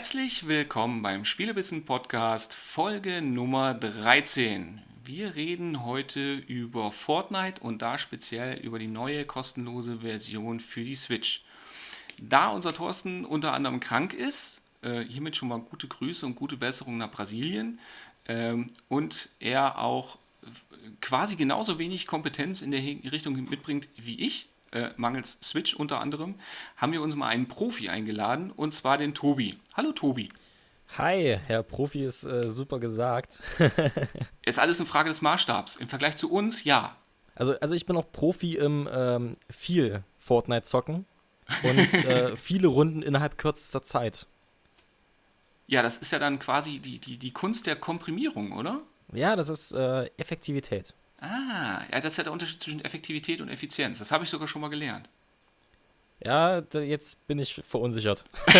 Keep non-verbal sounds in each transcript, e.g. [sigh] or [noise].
Herzlich willkommen beim Spielebissen Podcast Folge Nummer 13. Wir reden heute über Fortnite und da speziell über die neue kostenlose Version für die Switch. Da unser Thorsten unter anderem krank ist, äh, hiermit schon mal gute Grüße und gute Besserung nach Brasilien ähm, und er auch quasi genauso wenig Kompetenz in der Richtung mitbringt wie ich, äh, mangels Switch unter anderem, haben wir uns mal einen Profi eingeladen und zwar den Tobi. Hallo Tobi. Hi, Herr Profi ist äh, super gesagt. [laughs] ist alles eine Frage des Maßstabs. Im Vergleich zu uns, ja. Also, also ich bin auch Profi im ähm, viel Fortnite zocken und [laughs] äh, viele Runden innerhalb kürzester Zeit. Ja, das ist ja dann quasi die, die, die Kunst der Komprimierung, oder? Ja, das ist äh, Effektivität. Ah, ja, das ist ja der Unterschied zwischen Effektivität und Effizienz. Das habe ich sogar schon mal gelernt. Ja, jetzt bin ich verunsichert. [laughs]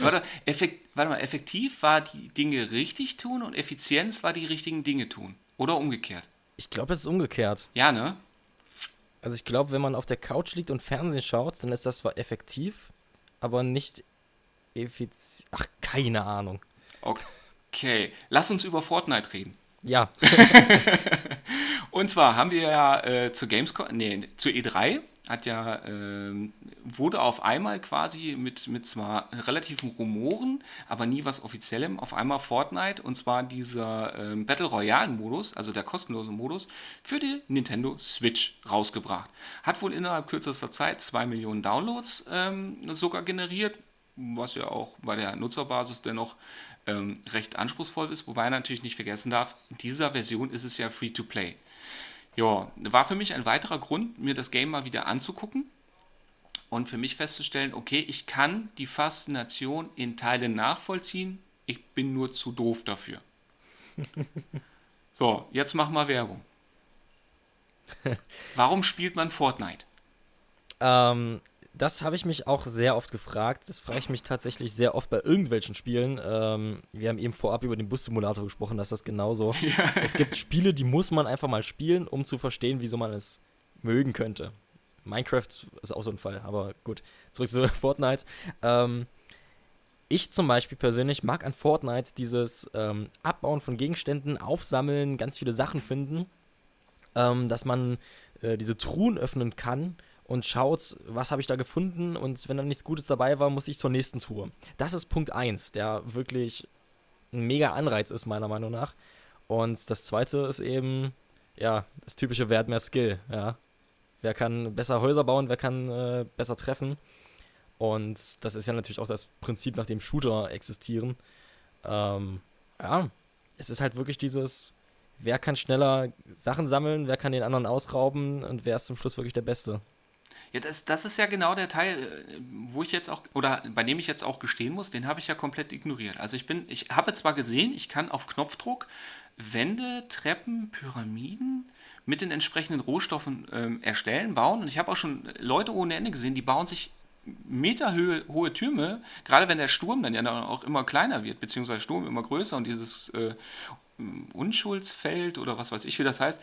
warte, effekt, warte mal, effektiv war die Dinge richtig tun und Effizienz war die richtigen Dinge tun. Oder umgekehrt? Ich glaube, es ist umgekehrt. Ja, ne? Also ich glaube, wenn man auf der Couch liegt und Fernsehen schaut, dann ist das zwar effektiv, aber nicht effizient. Ach, keine Ahnung. Okay, lass uns über Fortnite reden. Ja. [laughs] und zwar haben wir ja äh, zur Gamescom, nee, zur E3 hat ja, äh, wurde auf einmal quasi mit, mit zwar relativen Rumoren, aber nie was Offiziellem, auf einmal Fortnite und zwar dieser äh, Battle Royale Modus, also der kostenlose Modus, für die Nintendo Switch rausgebracht. Hat wohl innerhalb kürzester Zeit 2 Millionen Downloads ähm, sogar generiert, was ja auch bei der Nutzerbasis dennoch ähm, recht anspruchsvoll ist, wobei natürlich nicht vergessen darf, in dieser Version ist es ja free to play. Ja, war für mich ein weiterer Grund, mir das Game mal wieder anzugucken und für mich festzustellen, okay, ich kann die Faszination in Teilen nachvollziehen, ich bin nur zu doof dafür. [laughs] so, jetzt mach mal Werbung. [laughs] Warum spielt man Fortnite? Ähm, das habe ich mich auch sehr oft gefragt. Das frage ich mich tatsächlich sehr oft bei irgendwelchen Spielen. Ähm, wir haben eben vorab über den Bus-Simulator gesprochen, dass das genauso. [laughs] Ja. Es gibt Spiele, die muss man einfach mal spielen, um zu verstehen, wieso man es mögen könnte. Minecraft ist auch so ein Fall, aber gut. Zurück zu [laughs] Fortnite. Ähm, ich zum Beispiel persönlich mag an Fortnite dieses ähm, Abbauen von Gegenständen, Aufsammeln, ganz viele Sachen finden, ähm, dass man äh, diese Truhen öffnen kann und schaut, was habe ich da gefunden und wenn da nichts Gutes dabei war, muss ich zur nächsten Tour. Das ist Punkt 1, der wirklich ein mega Anreiz ist, meiner Meinung nach. Und das zweite ist eben, ja, das typische Wert mehr Skill, ja. Wer kann besser Häuser bauen, wer kann äh, besser treffen. Und das ist ja natürlich auch das Prinzip, nach dem Shooter existieren. Ähm, ja, es ist halt wirklich dieses, wer kann schneller Sachen sammeln, wer kann den anderen ausrauben und wer ist zum Schluss wirklich der Beste. Ja, das, das ist ja genau der Teil, äh, wo ich jetzt auch, oder bei dem ich jetzt auch gestehen muss, den habe ich ja komplett ignoriert. Also ich bin, ich habe zwar gesehen, ich kann auf Knopfdruck Wände, Treppen, Pyramiden mit den entsprechenden Rohstoffen ähm, erstellen, bauen. Und ich habe auch schon Leute ohne Ende gesehen, die bauen sich meterhohe hohe Türme, gerade wenn der Sturm dann ja auch immer kleiner wird, beziehungsweise Sturm immer größer und dieses äh, Unschuldsfeld oder was weiß ich, wie das heißt,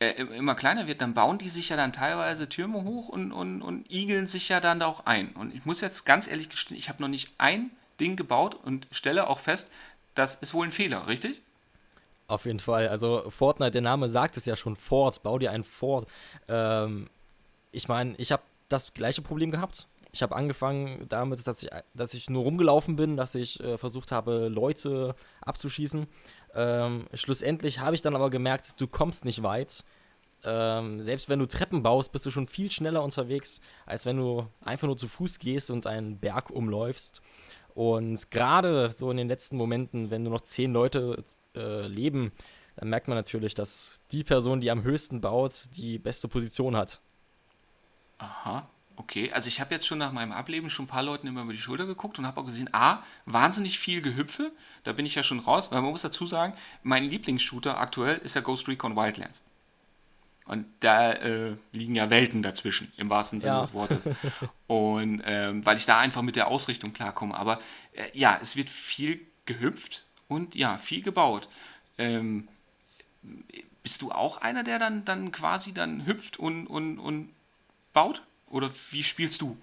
äh, immer kleiner wird, dann bauen die sich ja dann teilweise Türme hoch und, und, und igeln sich ja dann da auch ein. Und ich muss jetzt ganz ehrlich gestehen, ich habe noch nicht ein Ding gebaut und stelle auch fest, das ist wohl ein Fehler, richtig? Auf jeden Fall. Also Fortnite, der Name sagt es ja schon, Fort, bau dir ein Fort. Ähm, ich meine, ich habe das gleiche Problem gehabt. Ich habe angefangen damit, dass ich, dass ich nur rumgelaufen bin, dass ich äh, versucht habe, Leute abzuschießen. Ähm, schlussendlich habe ich dann aber gemerkt, du kommst nicht weit. Ähm, selbst wenn du Treppen baust, bist du schon viel schneller unterwegs, als wenn du einfach nur zu Fuß gehst und einen Berg umläufst. Und gerade so in den letzten Momenten, wenn nur noch zehn Leute äh, leben, dann merkt man natürlich, dass die Person, die am höchsten baut, die beste Position hat. Aha. Okay, also ich habe jetzt schon nach meinem Ableben schon ein paar Leuten immer über die Schulter geguckt und habe auch gesehen, A, wahnsinnig viel Gehüpfe, da bin ich ja schon raus, weil man muss dazu sagen, mein Lieblingsshooter aktuell ist ja Ghost Recon Wildlands. Und da äh, liegen ja Welten dazwischen, im wahrsten Sinne ja. des Wortes. [laughs] Und ähm, weil ich da einfach mit der Ausrichtung klarkomme. Aber äh, ja, es wird viel gehüpft und ja, viel gebaut. Ähm, bist du auch einer, der dann, dann quasi dann hüpft und, und, und baut? Oder wie spielst du?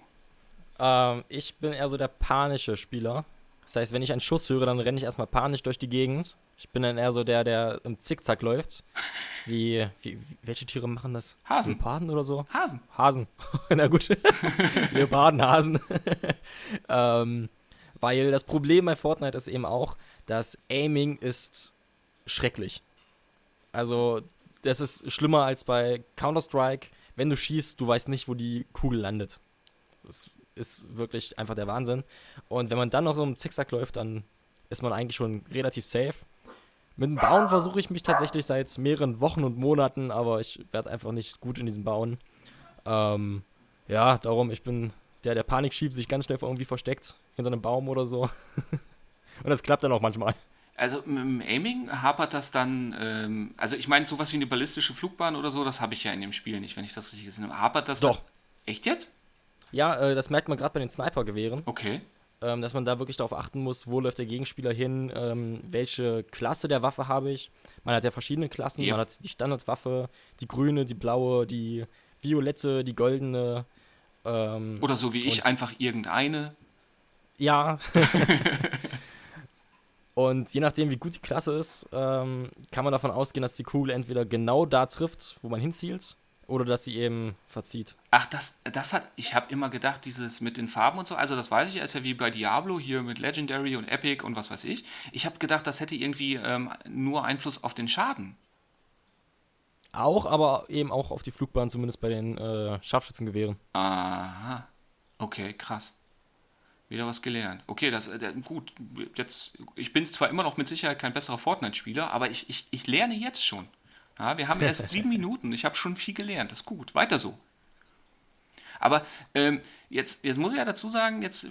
Ähm, ich bin eher so der panische Spieler. Das heißt, wenn ich einen Schuss höre, dann renne ich erstmal panisch durch die Gegend. Ich bin dann eher so der, der im Zickzack läuft. [laughs] Wie, wie, welche Tiere machen das? Hasen. Leoparden oder so? Hasen. Hasen. [laughs] Na gut. [laughs] Leoparden, Hasen. ähm, weil das Problem bei Fortnite ist eben auch, das Aiming ist schrecklich. Also, das ist schlimmer als bei Counter-Strike. Wenn du schießt, du weißt nicht, wo die Kugel landet. Das ist wirklich einfach der Wahnsinn. Und wenn man dann noch im Zickzack läuft, dann ist man eigentlich schon relativ safe. Mit dem Bauen versuche ich mich tatsächlich seit mehreren Wochen und Monaten, aber ich werde einfach nicht gut in diesem Bauen. Ähm, ja, darum, ich bin der, der Panik schiebt, sich ganz schnell irgendwie versteckt, hinter einem Baum oder so. [laughs] und das klappt dann auch manchmal. Also im Aiming hapert das dann, ähm, also ich meine, sowas wie eine ballistische Flugbahn oder so, das habe ich ja in dem Spiel nicht, wenn ich das richtig gesehen habe. Hapert das? Doch. Dann, echt jetzt? Ja, äh, das merkt man gerade bei den Sniper-Gewehren. Okay. Ähm, dass man da wirklich darauf achten muss, wo läuft der Gegenspieler hin, ähm, welche Klasse der Waffe habe ich. Man hat ja verschiedene Klassen. Ja. Man hat die Standardwaffe, die grüne, die blaue, die violette, die goldene. Ähm, Oder so wie ich, einfach irgendeine. Ja. [laughs] [laughs] Und je nachdem, wie gut die Klasse ist, ähm, kann man davon ausgehen, dass die Kugel entweder genau da trifft, wo man hinzielt, oder dass sie eben verzieht. Ach, das, das hat, ich habe immer gedacht, dieses mit den Farben und so, also das weiß ich, ist ja wie bei Diablo hier mit Legendary und Epic und was weiß ich. Ich habe gedacht, das hätte irgendwie ähm, nur Einfluss auf den Schaden. Auch, aber eben auch auf die Flugbahn, zumindest bei den äh, Scharfschützengewehren. Aha. Okay, krass. Wieder was gelernt. Okay, das äh, gut. Jetzt, ich bin zwar immer noch mit Sicherheit kein besserer Fortnite-Spieler, aber ich, ich, ich lerne jetzt schon. Ja, wir haben erst [laughs] sieben Minuten. Ich habe schon viel gelernt. Das ist gut. Weiter so. Aber ähm, jetzt, jetzt muss ich ja dazu sagen, jetzt,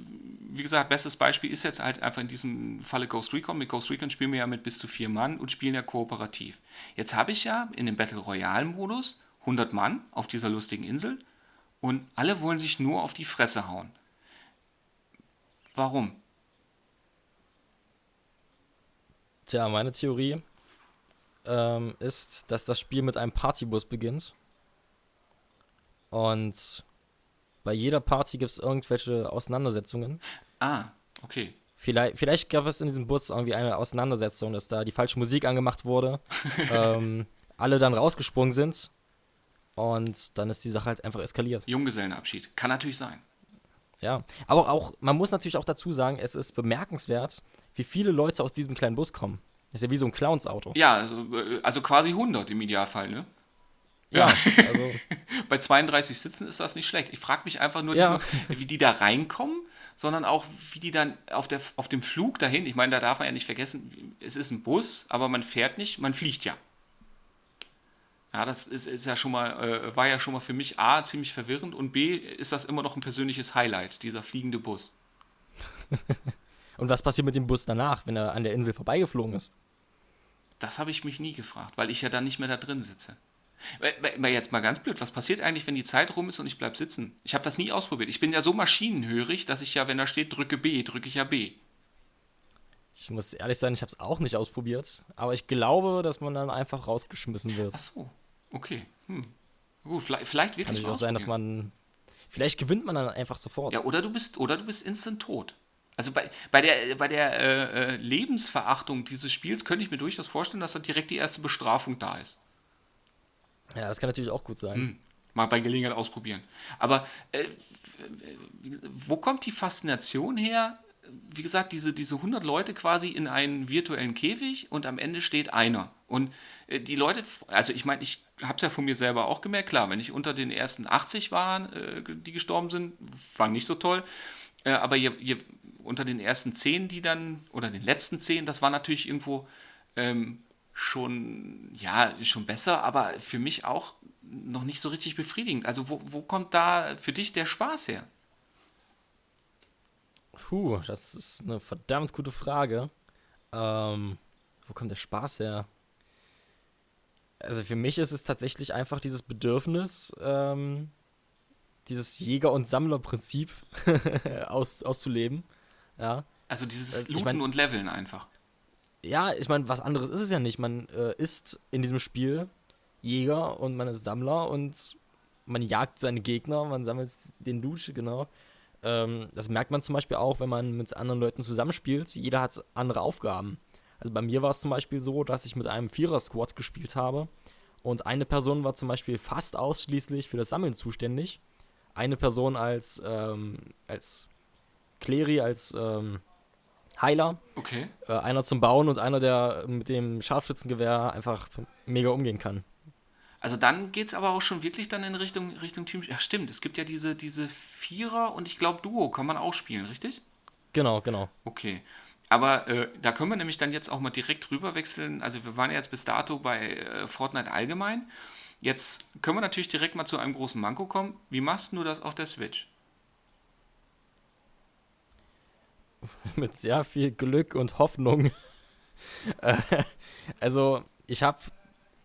wie gesagt, bestes Beispiel ist jetzt halt einfach in diesem Falle Ghost Recon. Mit Ghost Recon spielen wir ja mit bis zu vier Mann und spielen ja kooperativ. Jetzt habe ich ja in dem Battle Royale-Modus 100 Mann auf dieser lustigen Insel und alle wollen sich nur auf die Fresse hauen. Warum? Tja, meine Theorie ähm, ist, dass das Spiel mit einem Partybus beginnt. Und bei jeder Party gibt es irgendwelche Auseinandersetzungen. Ah, okay. Vielleicht, vielleicht gab es in diesem Bus irgendwie eine Auseinandersetzung, dass da die falsche Musik angemacht wurde, [laughs] ähm, alle dann rausgesprungen sind und dann ist die Sache halt einfach eskaliert. Junggesellenabschied. Kann natürlich sein. Ja, aber auch, man muss natürlich auch dazu sagen, es ist bemerkenswert, wie viele Leute aus diesem kleinen Bus kommen. Das ist ja wie so ein Clowns-Auto. Ja, also, äh, also quasi 100 im Idealfall, ne? Ja, [laughs] also, Bei 32 Sitzen ist das nicht schlecht. Ich frage mich einfach nur, Ja. nicht nur, wie die da reinkommen, sondern auch, wie die dann auf, der, auf dem Flug dahin, ich meine, da darf man ja nicht vergessen, es ist ein Bus, aber man fährt nicht, man fliegt ja. Ja, das ist, ist ja schon mal, äh, war ja schon mal für mich A, ziemlich verwirrend und B, ist das immer noch ein persönliches Highlight, dieser fliegende Bus. [laughs] und was passiert mit dem Bus danach, wenn er an der Insel vorbeigeflogen ist? Das habe ich mich nie gefragt, weil ich ja dann nicht mehr da drin sitze. Weil- weil- weil jetzt mal ganz blöd, was passiert eigentlich, wenn die Zeit rum ist und ich bleibe sitzen? Ich habe das nie ausprobiert. Ich bin ja so maschinenhörig, dass ich ja, wenn da steht, drücke B, drücke ich ja B. Ich muss ehrlich sein, ich habe es auch nicht ausprobiert, aber ich glaube, dass man dann einfach rausgeschmissen wird. Ach so, okay. Hm. Gut, vielleicht, vielleicht Kann wirklich natürlich auch sein, dass man. Vielleicht gewinnt man dann einfach sofort. Ja, oder du bist, oder du bist instant tot. Also bei, bei der, bei der äh, äh, Lebensverachtung dieses Spiels könnte ich mir durchaus vorstellen, dass da direkt die erste Bestrafung da ist. Ja, das kann natürlich auch gut sein. Hm. Mal bei Gelegenheit ausprobieren. Aber äh, wo kommt die Faszination her? Wie gesagt, diese, diese 100 Leute quasi in einen virtuellen Käfig und am Ende steht einer. Und äh, die Leute, also ich meine, ich habe es ja von mir selber auch gemerkt, klar, wenn ich unter den ersten 80 waren, äh, die gestorben sind, war nicht so toll. Äh, aber je, je, unter den ersten 10, die dann, oder den letzten 10, das war natürlich irgendwo ähm, schon, ja, schon besser, aber für mich auch noch nicht so richtig befriedigend. Also wo, wo kommt da für dich der Spaß her? Puh, das ist eine verdammt gute Frage. Ähm, wo kommt der Spaß her? Also für mich ist es tatsächlich einfach dieses Bedürfnis, ähm, dieses Jäger- und Sammlerprinzip [laughs] aus, auszuleben. Ja. Also dieses Äh, ich Looten mein- und Leveln einfach. Ja, ich meine, was anderes ist es ja nicht. Man äh, ist in diesem Spiel Jäger und man ist Sammler und man jagt seine Gegner, man sammelt den Loot, genau. ähm, das merkt man zum Beispiel auch, wenn man mit anderen Leuten zusammenspielt. Jeder hat andere Aufgaben. Also bei mir war es zum Beispiel so, dass ich mit einem Vierer-Squad gespielt habe und eine Person war zum Beispiel fast ausschließlich für das Sammeln zuständig. Eine Person als, ähm, als Kleri, als ähm, Heiler. Okay. Äh, einer zum Bauen und einer, der mit dem Scharfschützengewehr einfach mega umgehen kann. Also dann geht es aber auch schon wirklich dann in Richtung, Richtung Team. Ja, stimmt. Es gibt ja diese, diese Vierer und ich glaube Duo kann man auch spielen, richtig? Genau, genau. Okay. Aber äh, da können wir nämlich dann jetzt auch mal direkt rüber wechseln. Also wir waren ja jetzt bis dato bei äh, Fortnite allgemein. Jetzt können wir natürlich direkt mal zu einem großen Manko kommen. Wie machst du das auf der Switch? [laughs] Mit sehr viel Glück und Hoffnung. [laughs] Äh, also ich habe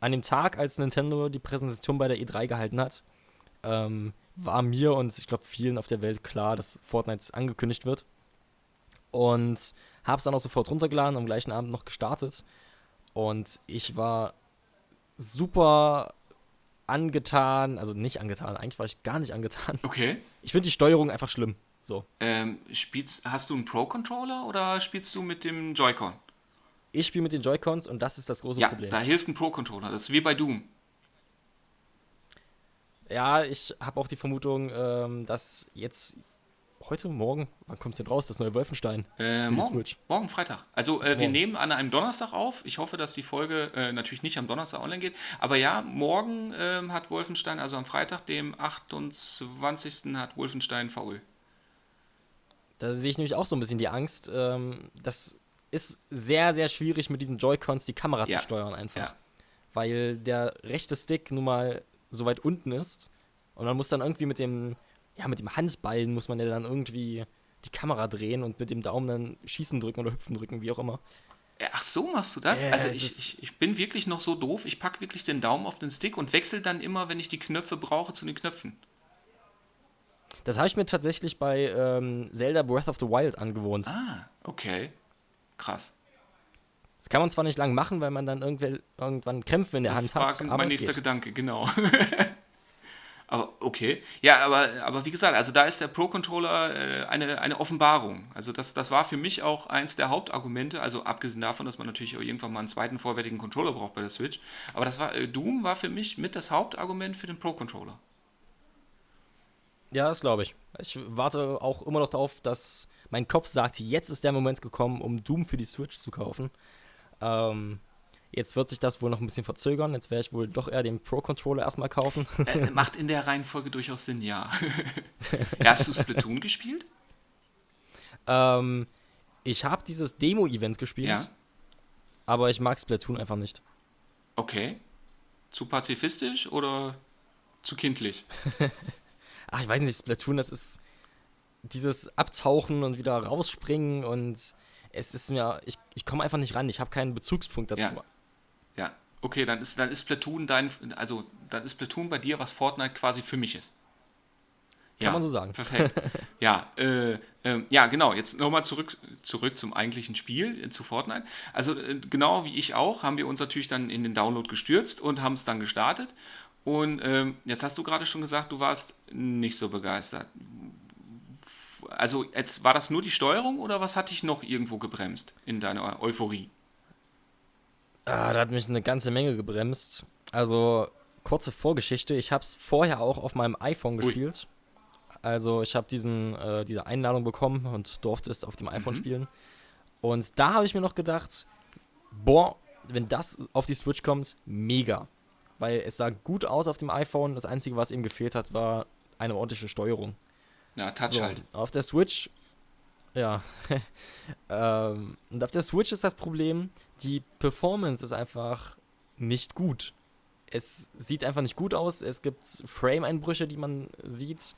an dem Tag, als Nintendo die Präsentation bei der E3 gehalten hat, ähm, war mir und ich glaube vielen auf der Welt klar, dass Fortnite angekündigt wird. Und habe es dann auch sofort runtergeladen, am gleichen Abend noch gestartet. Und ich war super angetan, also nicht angetan, eigentlich war ich gar nicht angetan. Okay. Ich finde die Steuerung einfach schlimm. So. Ähm, spielst, hast du einen Pro-Controller oder spielst du mit dem Joy-Con? Ich spiele mit den Joy-Cons und das ist das große ja, Problem. Da hilft ein Pro-Controller. Das ist wie bei Doom. Ja, ich habe auch die Vermutung, ähm, dass jetzt heute, morgen, wann kommt es denn raus, das neue Wolfenstein? Äh, morgen, morgen Freitag. Also äh, morgen. wir nehmen an einem Donnerstag auf. Ich hoffe, dass die Folge äh, natürlich nicht am Donnerstag online geht. Aber ja, morgen ähm, hat Wolfenstein, also am Freitag, dem 28. hat Wolfenstein VÖ. Da sehe ich nämlich auch so ein bisschen die Angst. Ähm, das ist sehr, sehr schwierig mit diesen Joy-Cons die Kamera ja. zu steuern einfach. Ja. Weil der rechte Stick nun mal so weit unten ist. Und man muss dann irgendwie mit dem, ja, mit dem Handballen muss man ja dann irgendwie die Kamera drehen und mit dem Daumen dann schießen drücken oder hüpfen drücken, wie auch immer. Ach so machst du das? Ja, also ich, ich, ich, bin wirklich noch so doof. Ich packe wirklich den Daumen auf den Stick und wechsle dann immer, wenn ich die Knöpfe brauche, zu den Knöpfen. Das habe ich mir tatsächlich bei ähm, Zelda Breath of the Wild angewohnt. Ah, okay. Krass. Das kann man zwar nicht lang machen, weil man dann irgendwann Krämpfe in der das Hand hat. Das war mein nächster Gedanke, genau. [laughs] aber okay. Ja, aber, aber wie gesagt, also da ist der Pro-Controller äh, eine, eine Offenbarung. Also das, das war für mich auch eins der Hauptargumente, also abgesehen davon, dass man natürlich auch irgendwann mal einen zweiten vollwertigen Controller braucht bei der Switch. Aber das war, äh, Doom war für mich mit das Hauptargument für den Pro-Controller. Ja, das glaube ich. Ich warte auch immer noch darauf, dass mein Kopf sagt, jetzt ist der Moment gekommen, um Doom für die Switch zu kaufen. Ähm, jetzt wird sich das wohl noch ein bisschen verzögern. Jetzt werde ich wohl doch eher den Pro-Controller erstmal kaufen. Äh, macht in der Reihenfolge durchaus Sinn, ja. [laughs] Hast du Splatoon gespielt? Ähm, ich habe dieses Demo-Event gespielt. Ja. Aber ich mag Splatoon einfach nicht. Okay. Zu pazifistisch oder zu kindlich? [laughs] Ach, ich weiß nicht, Splatoon, das ist dieses Abtauchen und wieder rausspringen und es ist mir, ich, ich komme einfach nicht ran, ich habe keinen Bezugspunkt dazu. Ja. Ja. okay, dann ist, dann ist Platoon dein, also dann ist Platoon bei dir, was Fortnite quasi für mich ist. Kann ja, man so sagen. Perfekt. [laughs] ja, äh, äh, ja, genau. Jetzt nochmal zurück, zurück zum eigentlichen Spiel, äh, zu Fortnite. Also, äh, genau wie ich auch, haben wir uns natürlich dann in den Download gestürzt und haben es dann gestartet. Und ähm, jetzt hast du gerade schon gesagt, du warst nicht so begeistert also jetzt war das nur die Steuerung oder was hat dich noch irgendwo gebremst in deiner Euphorie? Ah, da hat mich eine ganze Menge gebremst. Also kurze Vorgeschichte, ich habe es vorher auch auf meinem iPhone gespielt. Ui. Also ich habe diesen äh, diese Einladung bekommen und durfte es auf dem iPhone mhm. spielen. Und da habe ich mir noch gedacht, boah, wenn das auf die Switch kommt, mega. Weil es sah gut aus auf dem iPhone. Das Einzige, was ihm gefehlt hat, war eine ordentliche Steuerung. Ja, Touch so, halt. Auf der Switch, ja. [laughs] ähm, und auf der Switch ist das Problem, die Performance ist einfach nicht gut. Es sieht einfach nicht gut aus. Es gibt Frame-Einbrüche, die man sieht.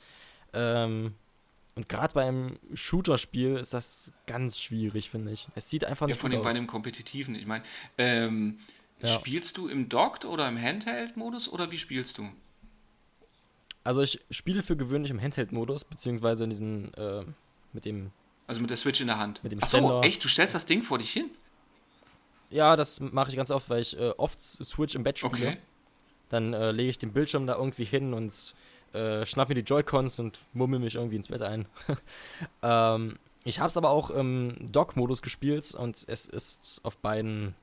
Ähm, und gerade beim Shooter-Spiel ist das ganz schwierig, finde ich. Es sieht einfach nicht ja, gut aus. Bei dem kompetitiven. Ich meine, ähm, ja. spielst du im Docked oder im Handheld-Modus oder wie spielst du? Also ich spiele für gewöhnlich im Handheld-Modus, beziehungsweise in diesem, äh, mit dem... Also mit der Switch in der Hand. Mit dem Ständer. Achso, echt? Du stellst das Ding vor dich hin? Ja, das mache ich ganz oft, weil ich äh, oft Switch im Bett spiele. Okay. Dann äh, lege ich den Bildschirm da irgendwie hin und äh, schnapp mir die Joy-Cons und mummel mich irgendwie ins Bett ein. [laughs] ähm, ich habe es aber auch im Dock-Modus gespielt und es ist auf beiden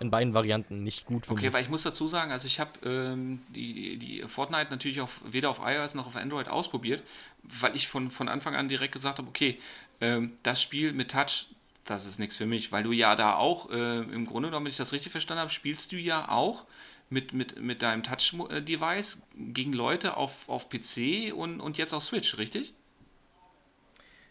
in beiden Varianten nicht gut für Okay, mich. weil ich muss dazu sagen, also ich habe ähm, die, die Fortnite natürlich auf, weder auf iOS noch auf Android ausprobiert, weil ich von, von Anfang an direkt gesagt habe, okay, ähm, das Spiel mit Touch, das ist nichts für mich, weil du ja da auch, äh, im Grunde genommen, wenn ich das richtig verstanden habe, spielst du ja auch mit, mit, mit deinem Touch-Device gegen Leute auf, auf PC und, und jetzt auf Switch, richtig?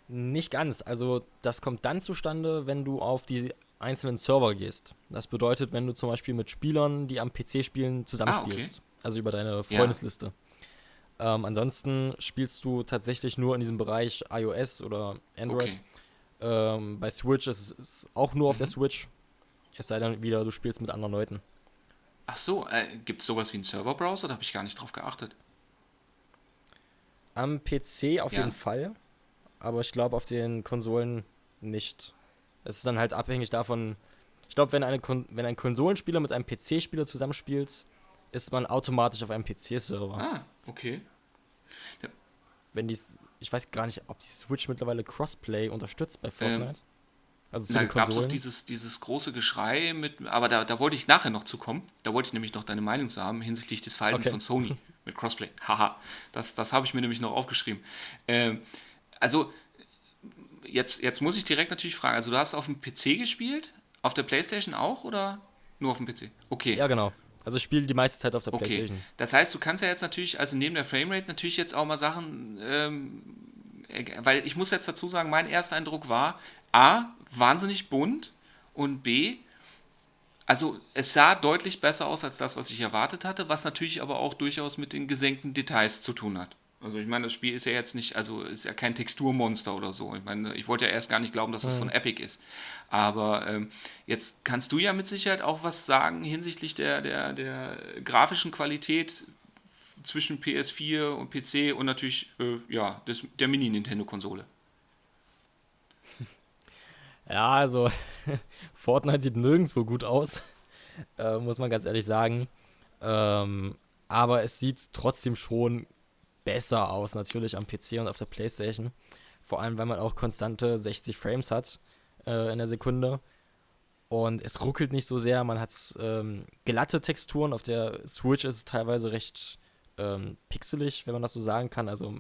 Nicht ganz. Also das kommt dann zustande, wenn du auf die einzelnen Server gehst. Das bedeutet, wenn du zum Beispiel mit Spielern, die am PC spielen, zusammenspielst. Ah, okay. Also über deine Freundesliste. Ja. Ähm, ansonsten spielst du tatsächlich nur in diesem Bereich iOS oder Android. Okay. Ähm, bei Switch ist es auch nur mhm. auf der mhm. Switch. Es sei denn wieder, du spielst mit anderen Leuten. Ach so, äh, gibt es sowas wie einen Serverbrowser? Da habe ich gar nicht drauf geachtet. Am PC auf ja. jeden Fall, aber ich glaube auf den Konsolen nicht. Es ist dann halt abhängig davon. Ich glaube, wenn, wenn ein Konsolenspieler mit einem PC-Spieler zusammenspielt, ist man automatisch auf einem PC-Server. Ah, okay. Ja. Wenn die, ich weiß gar nicht, ob die Switch mittlerweile Crossplay unterstützt bei ähm, Fortnite. Ähm, also zu da gab es auch dieses, dieses große Geschrei mit, aber da, da wollte ich nachher noch zu kommen. Da wollte ich nämlich noch deine Meinung zu haben hinsichtlich des Verhaltens okay. von Sony [laughs] mit Crossplay. Haha, das, das habe ich mir nämlich noch aufgeschrieben. Ähm, also, jetzt, jetzt muss ich direkt natürlich fragen, also du hast auf dem PC gespielt, auf der Playstation auch oder nur auf dem PC? Okay. Ja, genau. Also spiele die meiste Zeit auf der okay. Playstation. Das heißt, du kannst ja jetzt natürlich, also neben der Framerate natürlich jetzt auch mal Sachen, ähm, weil ich muss jetzt dazu sagen, mein erster Eindruck war, A, wahnsinnig bunt und B, also es sah deutlich besser aus als das, was ich erwartet hatte, was natürlich aber auch durchaus mit den gesenkten Details zu tun hat. Also ich meine, das Spiel ist ja jetzt nicht, also ist ja kein Texturmonster oder so. Ich meine, ich wollte ja erst gar nicht glauben, dass es das von Epic ist. Aber ähm, jetzt kannst du ja mit Sicherheit auch was sagen hinsichtlich der, der, der grafischen Qualität zwischen PS4 und PC und natürlich äh, ja, des, der Mini-Nintendo-Konsole. [laughs] Ja, also [laughs] Fortnite sieht nirgendwo gut aus, äh, muss man ganz ehrlich sagen. Ähm, aber es sieht trotzdem schon besser aus, natürlich am PC und auf der PlayStation. Vor allem, weil man auch konstante 60 Frames hat äh, in der Sekunde. Und es ruckelt nicht so sehr. Man hat ähm, glatte Texturen. Auf der Switch ist es teilweise recht ähm, pixelig, wenn man das so sagen kann. Also,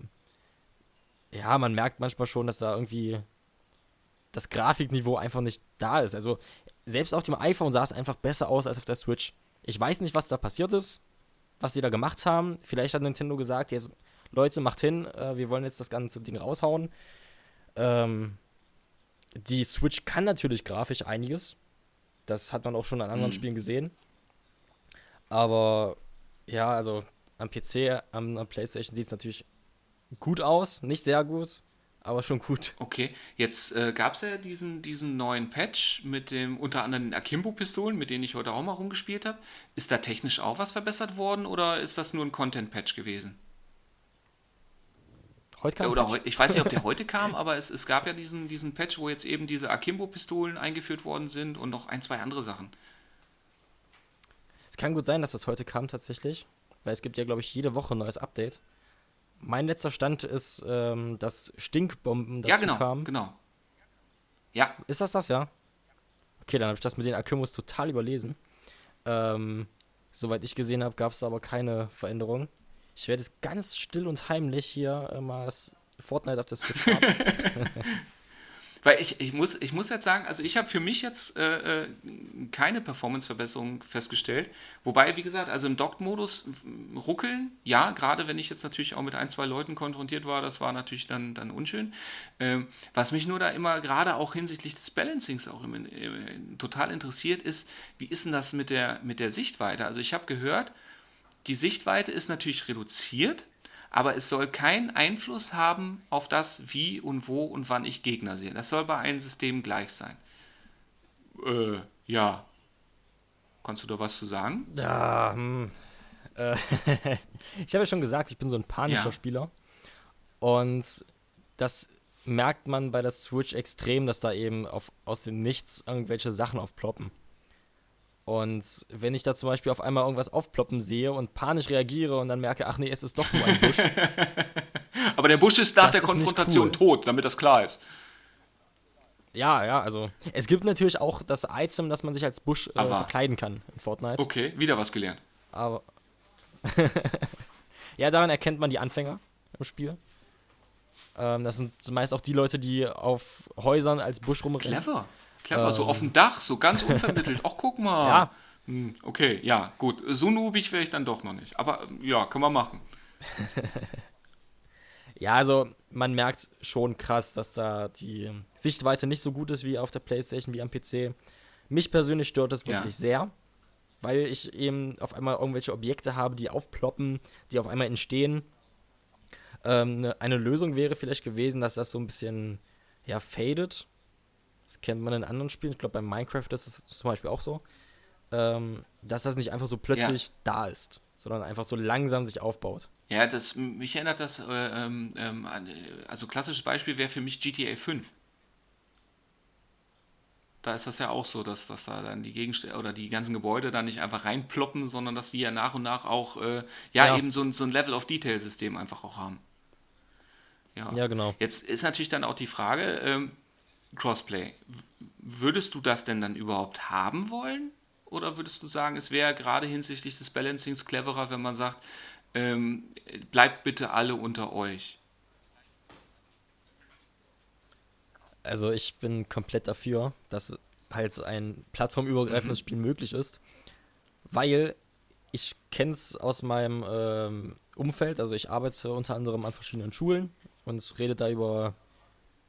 ja, man merkt manchmal schon, dass da irgendwie das Grafikniveau einfach nicht da ist. Also selbst auf dem iPhone sah es einfach besser aus als auf der Switch. Ich weiß nicht, was da passiert ist, was sie da gemacht haben. Vielleicht hat Nintendo gesagt, jetzt Leute, macht hin, äh, wir wollen jetzt das ganze Ding raushauen. Ähm, die Switch kann natürlich grafisch einiges. Das hat man auch schon an anderen mhm. Spielen gesehen. Aber ja, also am PC, am, am PlayStation sieht es natürlich gut aus, nicht sehr gut aber schon gut. Okay, jetzt äh, gab es ja diesen, diesen neuen Patch mit dem unter anderem den Akimbo-Pistolen, mit denen ich heute auch mal rumgespielt habe. Ist da technisch auch was verbessert worden oder ist das nur ein Content-Patch gewesen? Heute kam Oder Patch. ich weiß nicht, ob der heute [laughs] kam, aber es, es gab ja diesen, diesen Patch, wo jetzt eben diese Akimbo-Pistolen eingeführt worden sind und noch ein, zwei andere Sachen. Es kann gut sein, dass das heute kam tatsächlich, weil es gibt ja, glaube ich, jede Woche ein neues Update. Mein letzter Stand ist, ähm, dass Stinkbomben dazu ja, genau, kamen. genau. Ja. Ist das das, ja? Okay, dann habe ich das mit den Akimos total überlesen. Ähm, soweit ich gesehen habe, gab es aber keine Veränderung. Ich werde jetzt ganz still und heimlich hier äh, mal Fortnite auf der Switch haben. [laughs] Weil ich, ich, muss, ich muss jetzt sagen, also ich habe für mich jetzt äh, äh, keine Performance-Verbesserung festgestellt. Wobei, wie gesagt, also im Docked-Modus ruckeln, ja, gerade wenn ich jetzt natürlich auch mit ein, zwei Leuten konfrontiert war, das war natürlich dann, dann unschön. Ähm, was mich nur da immer, gerade auch hinsichtlich des Balancings auch immer, äh, total interessiert, ist, wie ist denn das mit der, mit der Sichtweite? Also ich habe gehört, die Sichtweite ist natürlich reduziert, aber es soll keinen Einfluss haben auf das, wie und wo und wann ich Gegner sehe. Das soll bei einem System gleich sein. Äh, ja. Kannst du da was zu sagen? Ja, hm. äh, [laughs] ich habe ja schon gesagt, ich bin so ein panischer ja. Spieler. Und das merkt man bei der Switch extrem, dass da eben auf, aus dem Nichts irgendwelche Sachen aufploppen. Und wenn ich da zum Beispiel auf einmal irgendwas aufploppen sehe und panisch reagiere und dann merke, ach nee, es ist doch nur ein Busch. [laughs] Aber der Busch ist nach der Konfrontation cool. tot, damit das klar ist. Ja, ja, also es gibt natürlich auch das Item, dass man sich als Busch äh, verkleiden kann in Fortnite. Okay, wieder was gelernt. Aber [laughs] ja, daran erkennt man die Anfänger im Spiel. Ähm, das sind meist auch die Leute, die auf Häusern als Busch rumrennen. Clever, clever, ähm. so auf dem Dach, so ganz [laughs] unvermittelt. Ach, guck mal. Ja. Hm, okay, ja, gut. So nubig wäre ich dann doch noch nicht. Aber ja, können wir machen. [laughs] Ja, also man merkt schon krass, dass da die Sichtweite nicht so gut ist wie auf der PlayStation, wie am PC. Mich persönlich stört das wirklich ja. sehr, weil ich eben auf einmal irgendwelche Objekte habe, die aufploppen, die auf einmal entstehen. Ähm, ne, eine Lösung wäre vielleicht gewesen, dass das so ein bisschen, ja, fadet. Das kennt man in anderen Spielen. Ich glaube, bei Minecraft ist es zum Beispiel auch so. Ähm, dass das nicht einfach so plötzlich ja. da ist, sondern einfach so langsam sich aufbaut. Ja, das, mich erinnert das, äh, ähm, ähm an, also klassisches Beispiel wäre für mich GTA 5. Da ist das ja auch so, dass, dass da dann die Gegenstände oder die ganzen Gebäude da nicht einfach reinploppen, sondern dass die ja nach und nach auch, äh, ja, ja, eben so ein, so ein Level of Detail-System einfach auch haben. Ja. ja, genau. Jetzt ist natürlich dann auch die Frage, ähm, Crossplay. Würdest du das denn dann überhaupt haben wollen? Oder würdest du sagen, es wäre gerade hinsichtlich des Balancings cleverer, wenn man sagt, ähm, bleibt bitte alle unter euch. Also ich bin komplett dafür, dass halt ein plattformübergreifendes mhm. Spiel möglich ist, weil ich kenne es aus meinem ähm, Umfeld, also ich arbeite unter anderem an verschiedenen Schulen und rede da über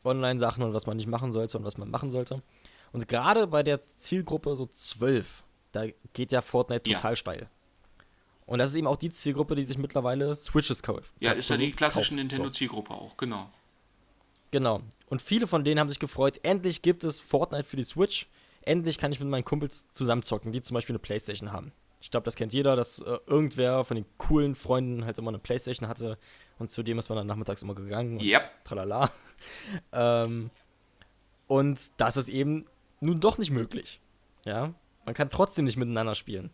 Online-Sachen und was man nicht machen sollte und was man machen sollte. Und gerade bei der Zielgruppe so 12, da geht ja Fortnite total ja. steil. Und das ist eben auch die Zielgruppe, die sich mittlerweile Switches kauft. Ja, ist ja die klassische Nintendo-Zielgruppe auch, genau. Genau. Und viele von denen haben sich gefreut, endlich gibt es Fortnite für die Switch. Endlich kann ich mit meinen Kumpels zusammenzocken, die zum Beispiel eine Playstation haben. Ich glaube, das kennt jeder, dass äh, irgendwer von den coolen Freunden halt immer eine Playstation hatte und zu dem ist man dann nachmittags immer gegangen und yep. tralala. [laughs] ähm, und das ist eben nun doch nicht möglich. Ja, man kann trotzdem nicht miteinander spielen.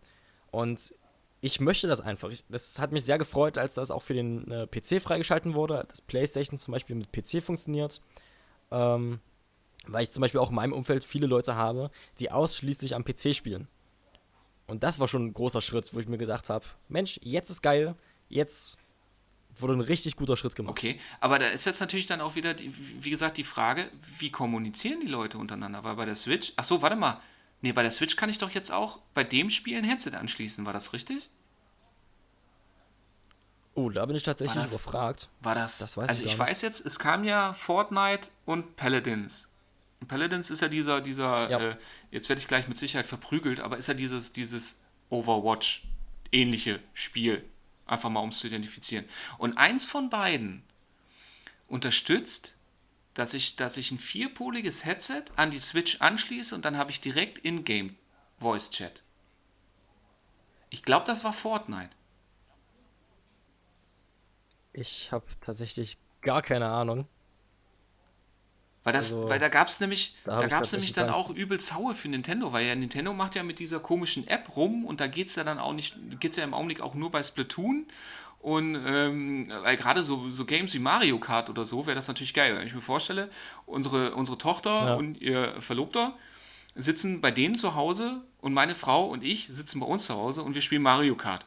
Und ich möchte das einfach. Ich, das hat mich sehr gefreut, als das auch für den äh, PC freigeschalten wurde, dass PlayStation zum Beispiel mit PC funktioniert. Ähm, weil ich zum Beispiel auch in meinem Umfeld viele Leute habe, die ausschließlich am PC spielen. Und das war schon ein großer Schritt, wo ich mir gedacht habe, Mensch, jetzt ist geil, jetzt wurde ein richtig guter Schritt gemacht. Okay, aber da ist jetzt natürlich dann auch wieder, wie gesagt, die Frage, wie kommunizieren die Leute untereinander? Weil bei der Switch, ach so, warte mal, Nee, bei der Switch kann ich doch jetzt auch bei dem Spiel ein Headset anschließen. War das richtig? Oh, da bin ich tatsächlich war das, überfragt. War das? Das weiß also ich, ich weiß jetzt, es kam ja Fortnite und Paladins. Und Paladins ist ja dieser, dieser, ja. Äh, jetzt werde ich gleich mit Sicherheit verprügelt, aber ist ja dieses, dieses Overwatch-ähnliche Spiel. Einfach mal, um es zu identifizieren. Und eins von beiden unterstützt dass ich, dass ich ein vierpoliges Headset an die Switch anschließe und dann habe ich direkt in-game Voice Chat. Ich glaube, das war Fortnite. Ich habe tatsächlich gar keine Ahnung. Weil, das, also, weil da gab es nämlich, da, da gab es nämlich dann auch übel Saue für Nintendo, weil ja Nintendo macht ja mit dieser komischen App rum und da geht es ja dann auch nicht, geht es ja im Augenblick auch nur bei Splatoon und ähm, weil gerade so, so Games wie Mario Kart oder so wäre das natürlich geil. Wenn ich mir vorstelle, unsere, unsere Tochter ja. und ihr Verlobter sitzen bei denen zu Hause und meine Frau und ich sitzen bei uns zu Hause und wir spielen Mario Kart.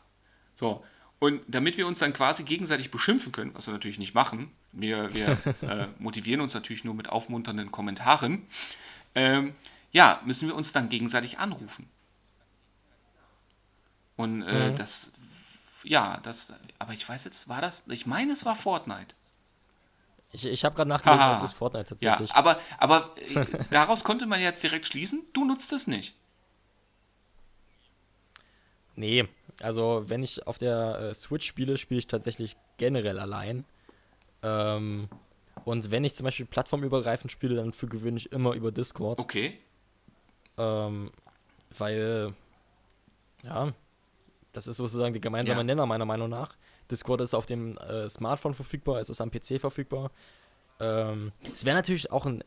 So. Und damit wir uns dann quasi gegenseitig beschimpfen können, was wir natürlich nicht machen, wir, wir [laughs] äh, motivieren uns natürlich nur mit aufmunternden Kommentaren, ähm, ja, müssen wir uns dann gegenseitig anrufen. Und äh, mhm. das ja, das, aber ich weiß jetzt, war das, ich meine, es war Fortnite. Ich, ich habe gerade nachgelesen, es ist Fortnite tatsächlich. Ja, aber, aber [laughs] äh, daraus konnte man jetzt direkt schließen, du nutzt es nicht. Nee, also wenn ich auf der äh, Switch spiele, spiele ich tatsächlich generell allein. Ähm, und wenn ich zum Beispiel plattformübergreifend spiele, dann für gewöhnlich immer über Discord. Okay. Ähm, weil, ja, das ist sozusagen die gemeinsame ja. Nenner meiner Meinung nach. Discord ist auf dem äh, Smartphone verfügbar, es ist am PC verfügbar. Ähm, es wäre natürlich auch ein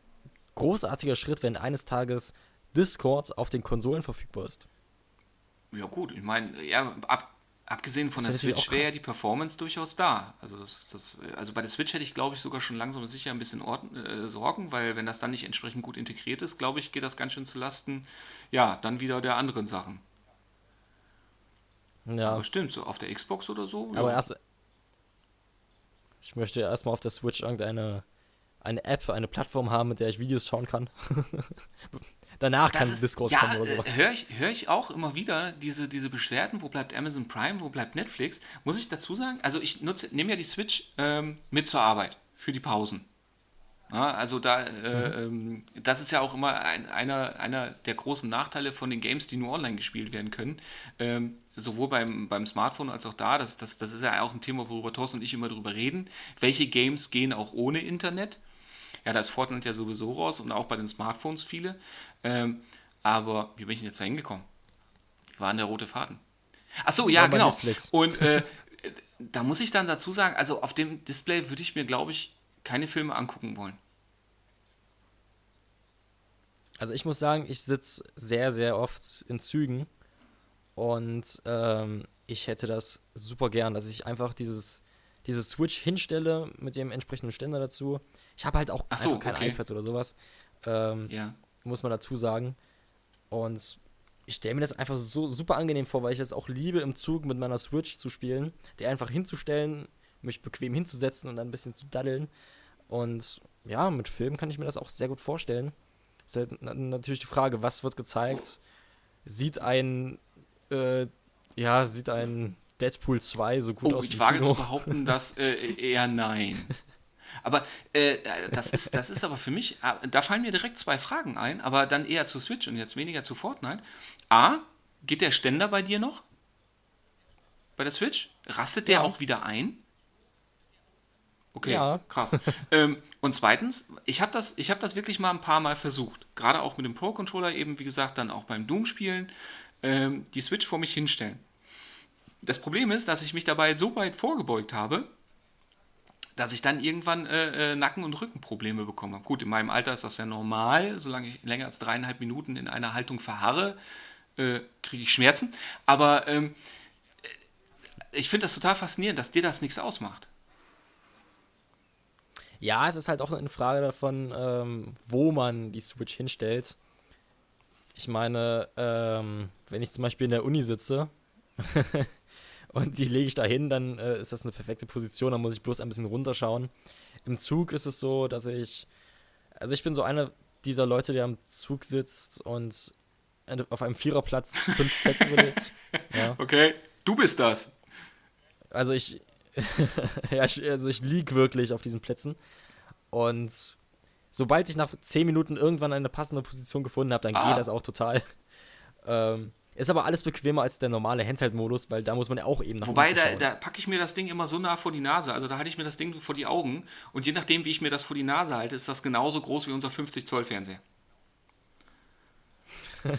großartiger Schritt, wenn eines Tages Discord auf den Konsolen verfügbar ist. Ja, gut, ich meine, ja, ab, abgesehen von der Switch wäre ja die Performance durchaus da. Also, das, das, also bei der Switch hätte ich, glaube ich, sogar schon langsam sicher ein bisschen Ord äh, Sorgen, weil wenn das dann nicht entsprechend gut integriert ist, glaube ich, geht das ganz schön zu Lasten, ja, dann wieder der anderen Sachen. Ja. Aber stimmt, so auf der Xbox oder so. Aber ja. erst. Ich möchte erstmal auf der Switch irgendeine eine App, eine Plattform haben, mit der ich Videos schauen kann. [laughs] Danach das kann ist, Discord ja, kommen oder sowas. Höre ich, hör ich auch immer wieder diese, diese Beschwerden, wo bleibt Amazon Prime, wo bleibt Netflix. Muss ich dazu sagen, also ich nutze, nehme ja die Switch ähm, mit zur Arbeit für die Pausen. Ja, also da, äh, mhm. ähm, das ist ja auch immer ein, einer, einer der großen Nachteile von den Games, die nur online gespielt werden können. Ähm, sowohl beim, beim Smartphone als auch da. Das, das, das ist ja auch ein Thema, worüber Thorsten und ich immer drüber reden. Welche Games gehen auch ohne Internet? Ja, da ist Fortnite ja sowieso raus und auch bei den Smartphones viele. Ähm, aber wie bin ich jetzt da hingekommen? War an der rote Faden. Achso, ja, genau. Netflix. Und äh, [laughs] da muss ich dann dazu sagen, also auf dem Display würde ich mir, glaube ich, keine Filme angucken wollen. Also ich muss sagen, ich sitze sehr, sehr oft in Zügen und ähm, ich hätte das super gern, dass ich einfach dieses, dieses Switch hinstelle mit dem entsprechenden Ständer dazu. Ich habe halt auch so, einfach kein okay. iPad oder sowas. Ähm, ja. Muss man dazu sagen. Und ich stelle mir das einfach so super angenehm vor, weil ich es auch liebe, im Zug mit meiner Switch zu spielen, die einfach hinzustellen, mich bequem hinzusetzen und dann ein bisschen zu daddeln. Und ja, mit Filmen kann ich mir das auch sehr gut vorstellen. Ist halt natürlich die Frage, was wird gezeigt? Sieht ein, äh, ja, sieht ein Deadpool 2 so gut oh, aus? Ich wage zu behaupten, dass äh, eher nein. Aber äh, das, ist, das ist aber für mich, äh, da fallen mir direkt zwei Fragen ein, aber dann eher zu Switch und jetzt weniger zu Fortnite. A, geht der Ständer bei dir noch? Bei der Switch? Rastet der ja. auch wieder ein? Okay, ja. krass. ähm, und zweitens, ich habe das, hab das wirklich mal ein paar Mal versucht. Gerade auch mit dem Pro-Controller, eben wie gesagt, dann auch beim Doom-Spielen, ähm, die Switch vor mich hinstellen. Das Problem ist, dass ich mich dabei so weit vorgebeugt habe, dass ich dann irgendwann äh, äh, Nacken- und Rückenprobleme bekomme. Gut, in meinem Alter ist das ja normal. Solange ich länger als dreieinhalb Minuten in einer Haltung verharre, äh, kriege ich Schmerzen. Aber ähm, äh, ich finde das total faszinierend, dass dir das nichts ausmacht. Ja, es ist halt auch eine Frage davon, ähm, wo man die Switch hinstellt. Ich meine, ähm, wenn ich zum Beispiel in der Uni sitze [laughs] und die lege ich da hin, dann äh, ist das eine perfekte Position, dann muss ich bloß ein bisschen runterschauen. Im Zug ist es so, dass ich, also ich bin so einer dieser Leute, der am Zug sitzt und auf einem Viererplatz [laughs] fünf Plätze belegt. Ja. Okay, du bist das. Also ich, [laughs] ja, also ich lieg wirklich auf diesen Plätzen und sobald ich nach zehn Minuten irgendwann eine passende Position gefunden habe, dann ah. geht das auch total. Ähm, ist aber alles bequemer als der normale Handheld-Modus, weil da muss man ja auch eben nach Wobei, da, da packe ich mir das Ding immer so nah vor die Nase. Also da halte ich mir das Ding vor die Augen und je nachdem, wie ich mir das vor die Nase halte, ist das genauso groß wie unser 50-Zoll-Fernseher. [laughs]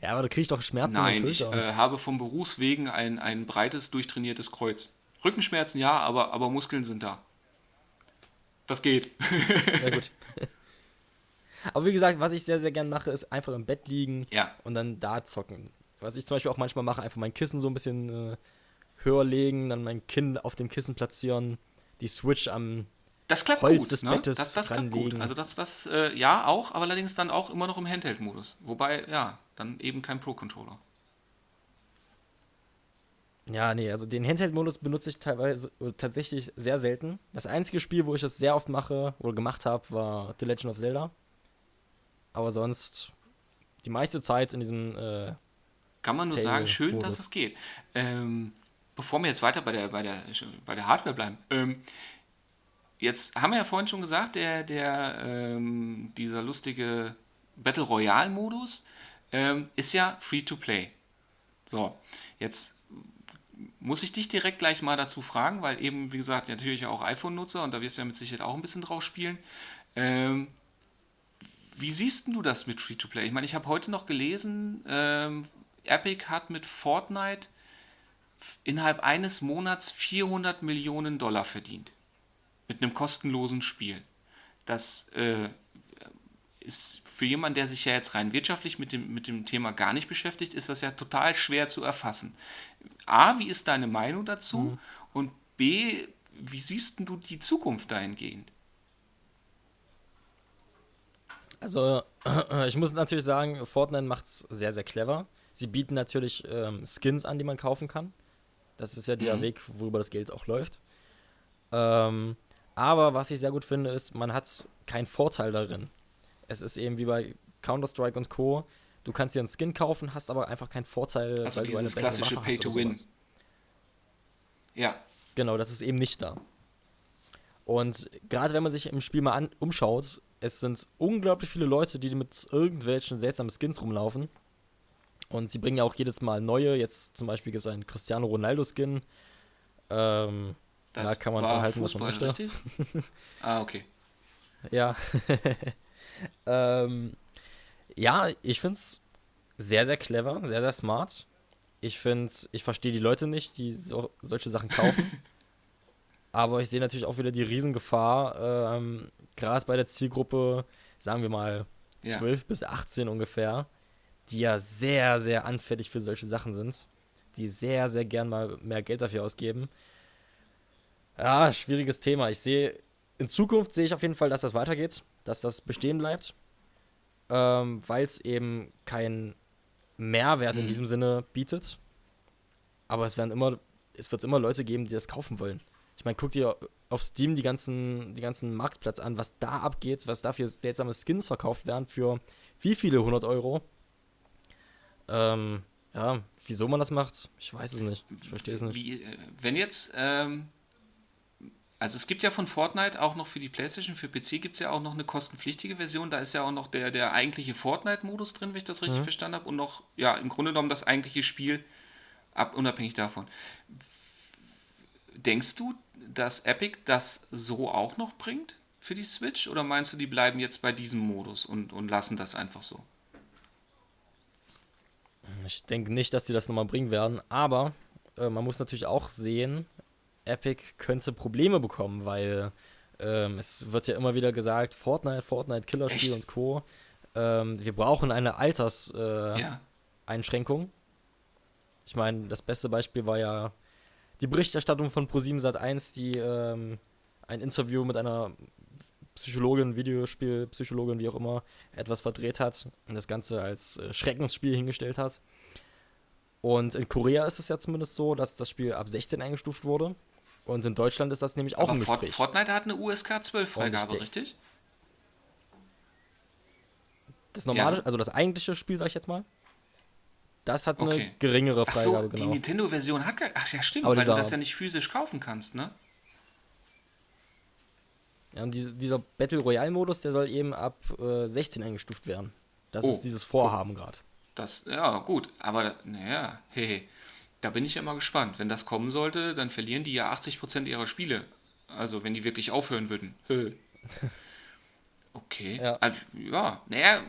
ja, aber du kriegst doch Schmerzen. Nein, ich äh, habe vom Berufswegen ein, ein breites, durchtrainiertes Kreuz. Rückenschmerzen ja, aber, aber Muskeln sind da. Das geht. Ja, gut. [laughs] Aber wie gesagt, was ich sehr, sehr gern mache, ist einfach im Bett liegen ja. und dann da zocken. Was ich zum Beispiel auch manchmal mache, einfach mein Kissen so ein bisschen äh, höher legen, dann mein Kinn auf dem Kissen platzieren, die Switch am das klappt Holz gut, des ne? Bettes das, das klappt gut. Also das, das äh, ja auch, aber allerdings dann auch immer noch im Handheld-Modus. Wobei, ja, dann eben kein Pro-Controller. Ja, nee, also den Handheld-Modus benutze ich teilweise tatsächlich sehr selten. Das einzige Spiel, wo ich das sehr oft mache oder gemacht habe, war The Legend of Zelda. Aber sonst die meiste Zeit in diesem. Äh, Kann man nur sagen, schön, Modus. dass es geht. Ähm, bevor wir jetzt weiter bei der, bei der, bei der Hardware bleiben. Ähm, jetzt haben wir ja vorhin schon gesagt, der, der, ähm, dieser lustige Battle Royale-Modus ähm, ist ja free to play. So, jetzt muss ich dich direkt gleich mal dazu fragen, weil eben, wie gesagt, natürlich auch iPhone-Nutzer und da wirst du ja mit Sicherheit auch ein bisschen drauf spielen. Ähm, wie siehst du das mit Free-to-Play? Ich meine, ich habe heute noch gelesen, ähm, Epic hat mit Fortnite innerhalb eines Monats 400 Millionen Dollar verdient. Mit einem kostenlosen Spiel. Das äh, ist für jemanden, der sich ja jetzt rein wirtschaftlich mit dem, mit dem Thema gar nicht beschäftigt, ist das ja total schwer zu erfassen. A, wie ist deine Meinung dazu? Mhm. Und B, wie siehst du die Zukunft dahingehend? Also, [clears throat] ich muss natürlich sagen, Fortnite macht es sehr, sehr clever. Sie bieten natürlich ähm, Skins an, die man kaufen kann. Das ist ja der mhm. Weg, worüber das Geld auch läuft. Ähm, aber was ich sehr gut finde, ist, man hat keinen Vorteil darin. Es ist eben wie bei Counter-Strike und Co. Du kannst dir einen Skin kaufen, hast aber einfach keinen Vorteil, also weil du eine bessere Waffe Pay hast to win. Ja. Genau, das ist eben nicht da. Und gerade wenn man sich im Spiel mal an, umschaut, es sind unglaublich viele Leute, die mit irgendwelchen seltsamen Skins rumlaufen. Und sie bringen ja auch jedes Mal neue. Jetzt zum Beispiel gibt es einen Cristiano Ronaldo-Skin. Ähm, da kann man verhalten, was man möchte. [laughs] ah, okay. Ja. [laughs] ähm, ja, ich finde es sehr, sehr clever, sehr, sehr smart. Ich finde, ich verstehe die Leute nicht, die so, solche Sachen kaufen. [laughs] Aber ich sehe natürlich auch wieder die Riesengefahr, ähm, gerade bei der Zielgruppe, sagen wir mal 12 ja. bis 18 ungefähr, die ja sehr, sehr anfällig für solche Sachen sind, die sehr, sehr gern mal mehr Geld dafür ausgeben. Ja, schwieriges Thema. Ich sehe, in Zukunft sehe ich auf jeden Fall, dass das weitergeht, dass das bestehen bleibt, ähm, weil es eben keinen Mehrwert mhm. in diesem Sinne bietet. Aber es werden immer, es wird immer Leute geben, die das kaufen wollen. Ich meine, guck dir auf Steam die ganzen, die ganzen Marktplatz an, was da abgeht, was da für seltsame Skins verkauft werden für wie viele 100 Euro. Ähm, ja, wieso man das macht, ich weiß es nicht. Ich verstehe es nicht. Wie, äh, wenn jetzt, ähm, also es gibt ja von Fortnite auch noch für die PlayStation, für PC gibt es ja auch noch eine kostenpflichtige Version. Da ist ja auch noch der, der eigentliche Fortnite-Modus drin, wenn ich das richtig mhm. verstanden habe. Und noch, ja, im Grunde genommen das eigentliche Spiel, ab, unabhängig davon. Denkst du, dass Epic das so auch noch bringt für die Switch? Oder meinst du, die bleiben jetzt bei diesem Modus und, und lassen das einfach so? Ich denke nicht, dass die das nochmal bringen werden, aber äh, man muss natürlich auch sehen, Epic könnte Probleme bekommen, weil ähm, es wird ja immer wieder gesagt, Fortnite, Fortnite, Killerspiel und Co. Ähm, wir brauchen eine Alterseinschränkung. Äh, ja. Ich meine, das beste Beispiel war ja die Berichterstattung von Pro7 Sat1, die ähm, ein Interview mit einer Psychologin, Videospielpsychologin, wie auch immer, etwas verdreht hat und das Ganze als äh, Schreckensspiel hingestellt hat. Und in Korea ist es ja zumindest so, dass das Spiel ab 16 eingestuft wurde. Und in Deutschland ist das nämlich auch Aber im Gespräch. Fortnite hat eine USK 12 Freigabe, richtig? Das normale, ja. also das eigentliche Spiel, sag ich jetzt mal, das hat okay. eine geringere Freigabe, so, genau. Die Nintendo-Version hat gar. Ach ja, stimmt, Aber weil du das ja nicht physisch kaufen kannst, ne? Ja, und die, dieser Battle Royale-Modus, der soll eben ab äh, 16 eingestuft werden. Das oh. ist dieses Vorhaben gerade. Das, ja, gut. Aber, naja, hey, da bin ich ja mal gespannt. Wenn das kommen sollte, dann verlieren die ja 80% ihrer Spiele. Also, wenn die wirklich aufhören würden. [laughs] Okay. Ja, also, ja naja,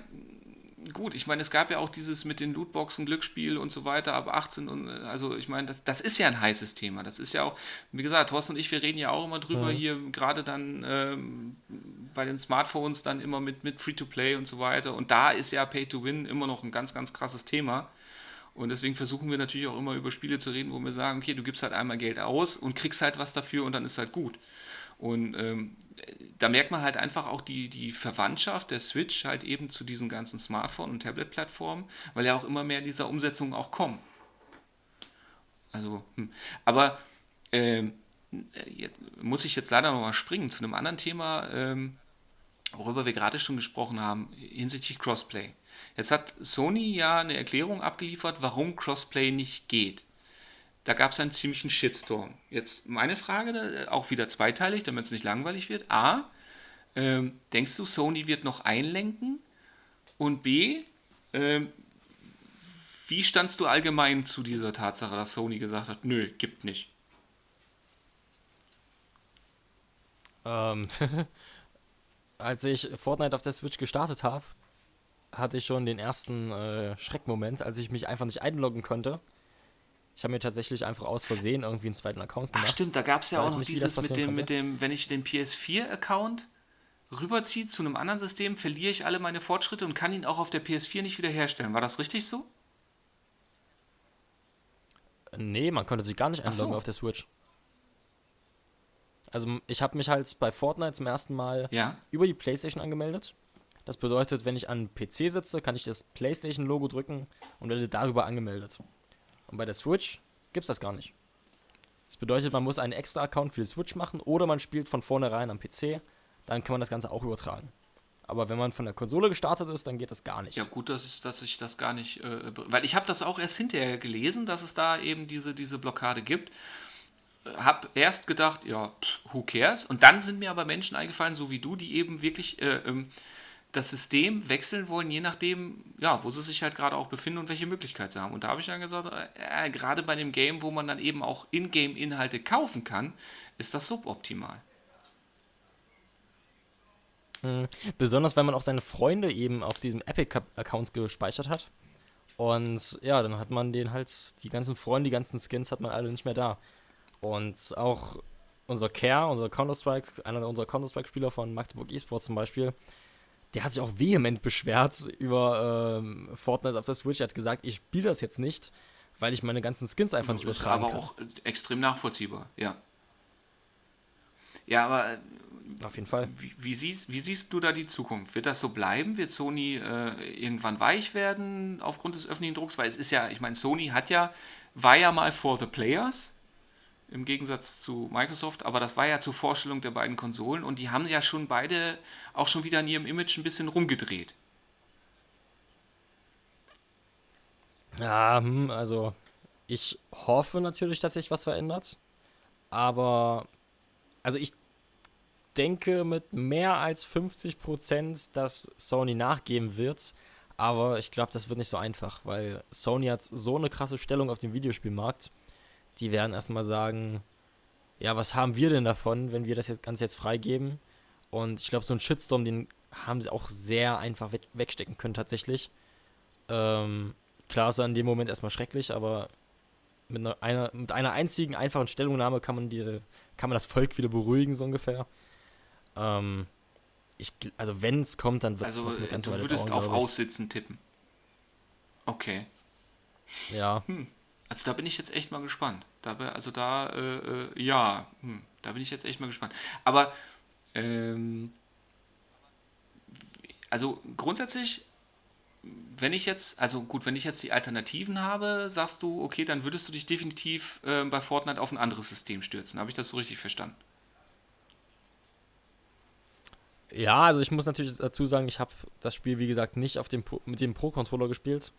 gut, ich meine, es gab ja auch dieses mit den Lootboxen, Glücksspiel und so weiter ab 18 und also ich meine, das, das ist ja ein heißes Thema. Das ist ja auch, wie gesagt, Thorsten und ich, wir reden ja auch immer drüber mhm. hier, gerade dann ähm, bei den Smartphones dann immer mit, mit Free-to-Play und so weiter. Und da ist ja Pay-to-Win immer noch ein ganz, ganz krasses Thema. Und deswegen versuchen wir natürlich auch immer über Spiele zu reden, wo wir sagen, okay, du gibst halt einmal Geld aus und kriegst halt was dafür und dann ist halt gut. Und ähm, da merkt man halt einfach auch die, die Verwandtschaft der Switch halt eben zu diesen ganzen Smartphone- und Tablet-Plattformen, weil ja auch immer mehr dieser Umsetzungen auch kommen. Also, hm. aber ähm, jetzt muss ich jetzt leider nochmal springen zu einem anderen Thema, ähm, worüber wir gerade schon gesprochen haben, hinsichtlich Crossplay. Jetzt hat Sony ja eine Erklärung abgeliefert, warum Crossplay nicht geht da gab es einen ziemlichen Shitstorm. Jetzt meine Frage, auch wieder zweiteilig, damit es nicht langweilig wird. A, ähm, denkst du, Sony wird noch einlenken? Und B, ähm, wie standst du allgemein zu dieser Tatsache, dass Sony gesagt hat, nö, gibt nicht? Ähm, [laughs] als ich Fortnite auf der Switch gestartet habe, hatte ich schon den ersten äh, Schreckmoment, als ich mich einfach nicht einloggen konnte ich habe mir tatsächlich einfach aus Versehen irgendwie einen zweiten Account gemacht. Ach stimmt, da gab es ja auch noch dieses mit dem, mit dem, wenn ich den PS4-Account rüberziehe zu einem anderen System, verliere ich alle meine Fortschritte und kann ihn auch auf der PS4 nicht wiederherstellen. War das richtig so? Nee, man konnte sich gar nicht einloggen so. auf der Switch. Also ich habe mich halt bei Fortnite zum ersten Mal ja? über die PlayStation angemeldet. Das bedeutet, wenn ich an PC sitze, kann ich das PlayStation-Logo drücken und werde darüber angemeldet. Und bei der Switch gibt es das gar nicht. Das bedeutet, man muss einen extra Account für die Switch machen oder man spielt von vornherein am PC. Dann kann man das Ganze auch übertragen. Aber wenn man von der Konsole gestartet ist, dann geht das gar nicht. Ja, gut, dass ich, dass ich das gar nicht. Äh, weil ich habe das auch erst hinterher gelesen, dass es da eben diese, diese Blockade gibt. Hab erst gedacht, ja, who cares? Und dann sind mir aber Menschen eingefallen, so wie du, die eben wirklich äh, ähm, das System wechseln wollen, je nachdem, ja, wo sie sich halt gerade auch befinden und welche Möglichkeiten sie haben. Und da habe ich dann gesagt, äh, gerade bei dem Game, wo man dann eben auch Ingame-Inhalte kaufen kann, ist das suboptimal. Hm. Besonders, wenn man auch seine Freunde eben auf diesem Epic-Accounts gespeichert hat. Und ja, dann hat man den halt, die ganzen Freunde, die ganzen Skins hat man alle nicht mehr da. Und auch unser Care, unser Counter-Strike, einer unserer Counter-Strike-Spieler von Magdeburg Esports zum Beispiel, der hat sich auch vehement beschwert über ähm, Fortnite auf der Switch. Er hat gesagt, ich spiele das jetzt nicht, weil ich meine ganzen Skins einfach nicht übertragen kann. Aber auch extrem nachvollziehbar, ja. Ja, aber. Äh, auf jeden Fall. Wie, wie, siehst, wie siehst du da die Zukunft? Wird das so bleiben? Wird Sony äh, irgendwann weich werden aufgrund des öffentlichen Drucks? Weil es ist ja, ich meine, Sony hat ja, war ja mal for the players im Gegensatz zu Microsoft, aber das war ja zur Vorstellung der beiden Konsolen und die haben ja schon beide auch schon wieder an ihrem Image ein bisschen rumgedreht. Ja, hm, also ich hoffe natürlich, dass sich was verändert, aber also ich denke mit mehr als 50 Prozent, dass Sony nachgeben wird, aber ich glaube, das wird nicht so einfach, weil Sony hat so eine krasse Stellung auf dem Videospielmarkt die werden erstmal sagen, ja, was haben wir denn davon, wenn wir das jetzt Ganze jetzt freigeben? Und ich glaube, so ein Shitstorm, den haben sie auch sehr einfach we wegstecken können tatsächlich. Ähm, klar ist er in dem Moment erstmal schrecklich, aber mit einer, mit einer einzigen einfachen Stellungnahme kann man, die, kann man das Volk wieder beruhigen, so ungefähr. Ähm, ich, also wenn es kommt, dann wird es also, noch eine ganze Weile dauern. Du würdest auf Aussitzen tippen. Okay. Ja. Hm. Also da bin ich jetzt echt mal gespannt. Da, also da, äh, äh, ja, hm, da bin ich jetzt echt mal gespannt. Aber, ähm, also grundsätzlich, wenn ich jetzt, also gut, wenn ich jetzt die Alternativen habe, sagst du, okay, dann würdest du dich definitiv äh, bei Fortnite auf ein anderes System stürzen. Habe ich das so richtig verstanden? Ja, also ich muss natürlich dazu sagen, ich habe das Spiel, wie gesagt, nicht auf dem, mit dem Pro-Controller gespielt.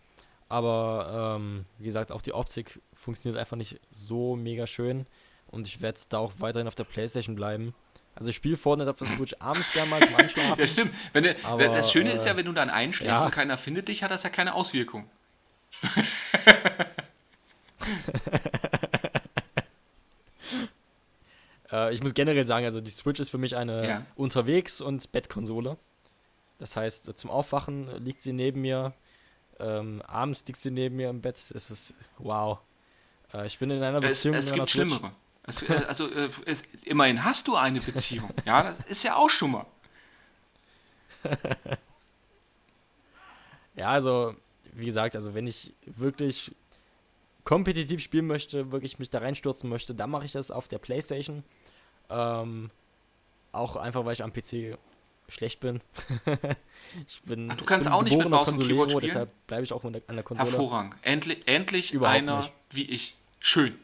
Aber ähm, wie gesagt, auch die Optik funktioniert einfach nicht so mega schön. Und ich werde da auch weiterhin auf der Playstation bleiben. Also ich spiele Fortnite auf der Switch abends gerne mal zum Einschlafen. [laughs] ja, stimmt. Wenn du, aber, das Schöne äh, ist ja, wenn du dann einschläfst ja. und keiner findet dich, hat das ja keine Auswirkung. [laughs] äh, ich muss generell sagen, also die Switch ist für mich eine ja. Unterwegs- und Bettkonsole. Das heißt, zum Aufwachen liegt sie neben mir, ähm, abends liegt sie neben mir im Bett. Es ist wow. Äh, ich bin in einer Beziehung. Es, es gibt Schlimmere. Es, äh, also äh, es, immerhin hast du eine Beziehung. ja, das ist ja auch schon mal. [laughs] ja, also wie gesagt, also wenn ich wirklich kompetitiv spielen möchte, wirklich mich da reinstürzen möchte, dann mache ich das auf der PlayStation. Ähm, auch einfach, weil ich am PC schlecht bin. [laughs] ich bin, Ach, du kannst auch nicht mit Maus und Keyboard spielen? deshalb bleibe ich auch an der Konsole. Hervorragend. Endlich, endlich einer nicht. wie ich. Schön.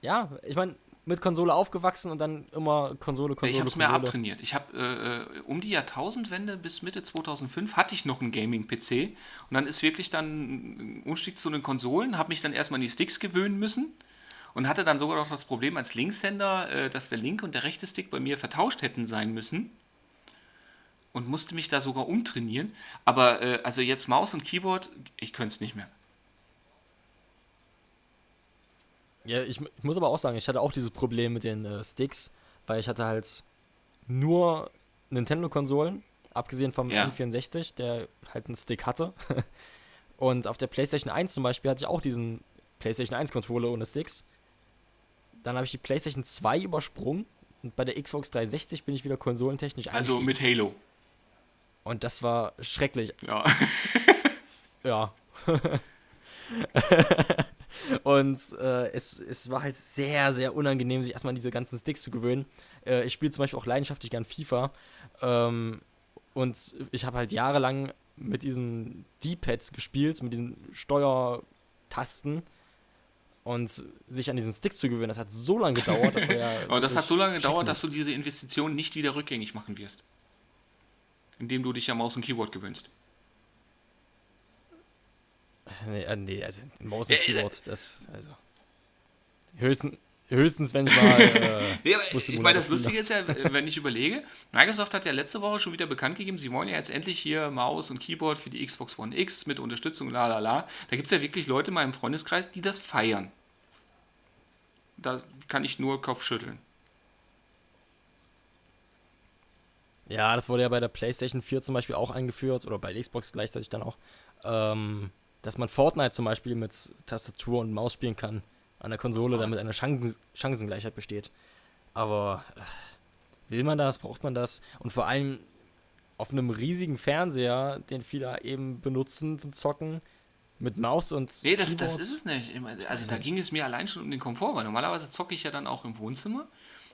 Ja, ich meine, mit Konsole aufgewachsen und dann immer Konsole, Konsole, Ich habe es mir abtrainiert. Ich habe äh, um die Jahrtausendwende bis Mitte 2005 hatte ich noch einen Gaming-PC und dann ist wirklich dann ein Umstieg zu den Konsolen, habe mich dann erstmal an die Sticks gewöhnen müssen und hatte dann sogar noch das Problem als Linkshänder, äh, dass der linke und der rechte Stick bei mir vertauscht hätten sein müssen und musste mich da sogar umtrainieren. Aber äh, also jetzt Maus und Keyboard, ich könnte es nicht mehr. Ja, ich, ich, muss aber auch sagen, ich hatte auch dieses Problem mit den äh, Sticks, weil ich hatte halt nur Nintendo-Konsolen, abgesehen vom ja. N64, der halt einen Stick hatte. [laughs] und auf der PlayStation 1 zum Beispiel hatte ich auch diesen PlayStation 1-Controller ohne Sticks. Dann habe ich die PlayStation 2 übersprungen, bei der Xbox 360 bin ich wieder konsolentechnisch Also mit Halo. Und das war schrecklich. Ja. [laughs] ja. [laughs] und äh, es, es war halt sehr, sehr unangenehm, sich erstmal an diese ganzen Sticks zu gewöhnen. Äh, ich spiele zum Beispiel auch leidenschaftlich gern FIFA. Ähm, und ich habe halt jahrelang mit diesen D-Pads gespielt, mit diesen Steuertasten. Und sich an diesen Sticks zu gewöhnen, das hat so lange gedauert. Das ja [laughs] Und das hat so lange gedauert, dass du diese Investition nicht wieder rückgängig machen wirst. Indem du dich an Maus und Keyboard gewöhnst. Nee, äh, nee also Maus und Keyboard, das, also. Höchstens, höchstens wenn ich mal. Äh, [laughs] ja, ich meine, das Lustige ist ja, wenn ich überlege, Microsoft hat ja letzte Woche schon wieder bekannt gegeben, sie wollen ja jetzt endlich hier Maus und Keyboard für die Xbox One X mit Unterstützung, la la la. Da gibt es ja wirklich Leute in meinem Freundeskreis, die das feiern. Da kann ich nur Kopf schütteln. Ja, das wurde ja bei der PlayStation 4 zum Beispiel auch eingeführt oder bei Xbox gleichzeitig dann auch. Ähm, dass man Fortnite zum Beispiel mit Tastatur und Maus spielen kann an der Konsole, damit eine Chancen Chancengleichheit besteht. Aber äh, will man das, braucht man das? Und vor allem auf einem riesigen Fernseher, den viele eben benutzen zum Zocken, mit Maus und Nee, das, das ist es nicht. Also da ging es mir allein schon um den Komfort, weil normalerweise zocke ich ja dann auch im Wohnzimmer,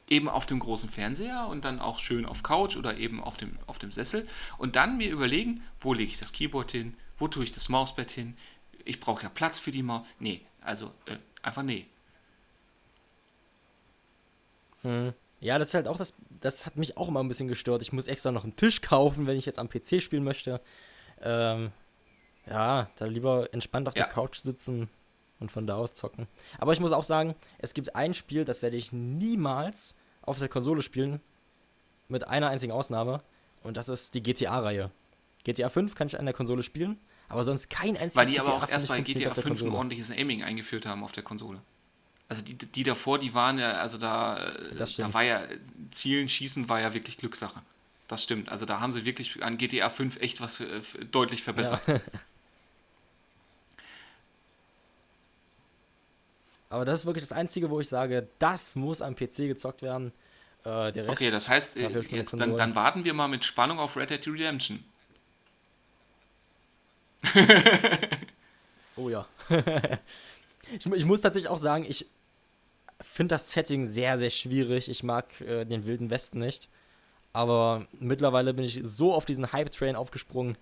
eben auf dem großen Fernseher und dann auch schön auf Couch oder eben auf dem, auf dem Sessel und dann mir überlegen, wo lege ich das Keyboard hin, wo tue ich das Mausbett hin? Ich brauche ja Platz für die Maus. Nee, also äh, einfach nee. Hm. Ja, das ist halt auch das, das hat mich auch immer ein bisschen gestört. Ich muss extra noch einen Tisch kaufen, wenn ich jetzt am PC spielen möchte. Ähm, ja, da lieber entspannt auf ja. der Couch sitzen und von da aus zocken. Aber ich muss auch sagen, es gibt ein Spiel, das werde ich niemals auf der Konsole spielen. Mit einer einzigen Ausnahme. Und das ist die GTA-Reihe. GTA 5 kann ich an der Konsole spielen. Aber sonst kein einziges Weil die GTA aber auch erst bei GTA 5 ein ordentliches Aiming eingeführt haben auf der Konsole. Also die, die davor, die waren ja, also da, da war ja, Zielen, Schießen war ja wirklich Glückssache. Das stimmt. Also da haben sie wirklich an GTA 5 echt was äh, deutlich verbessert. Ja. [laughs] Aber das ist wirklich das Einzige, wo ich sage, das muss am PC gezockt werden. Äh, okay, das heißt, äh, jetzt, dann, dann, warten wir mal mit Spannung auf Red Dead Redemption. [laughs] oh ja. [laughs] ich, ich, muss tatsächlich auch sagen, ich finde das Setting sehr, sehr schwierig. Ich mag äh, den Wilden Westen nicht. Aber mittlerweile bin ich so auf diesen Hype-Train aufgesprungen.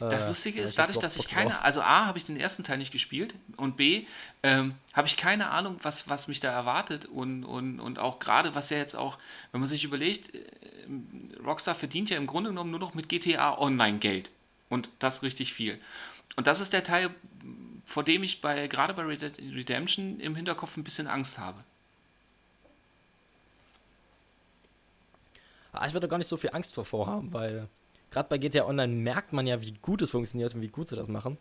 Das äh, Lustige ist, dadurch, dass ich keine, also A, habe ich den ersten Teil nicht gespielt und B, ähm, habe ich keine Ahnung, was, was mich da erwartet und, und, und auch gerade, was ja jetzt auch, wenn man sich überlegt, äh, Rockstar verdient ja im Grunde genommen nur noch mit GTA Online Geld. Und das richtig viel. Und das ist der Teil, vor dem ich bei, gerade bei Redemption im Hinterkopf ein bisschen Angst habe. Ah, ich würde gar nicht so viel Angst davor haben, weil gerade bei GTA Online merkt man ja, wie gut es funktioniert und wie gut sie das machen.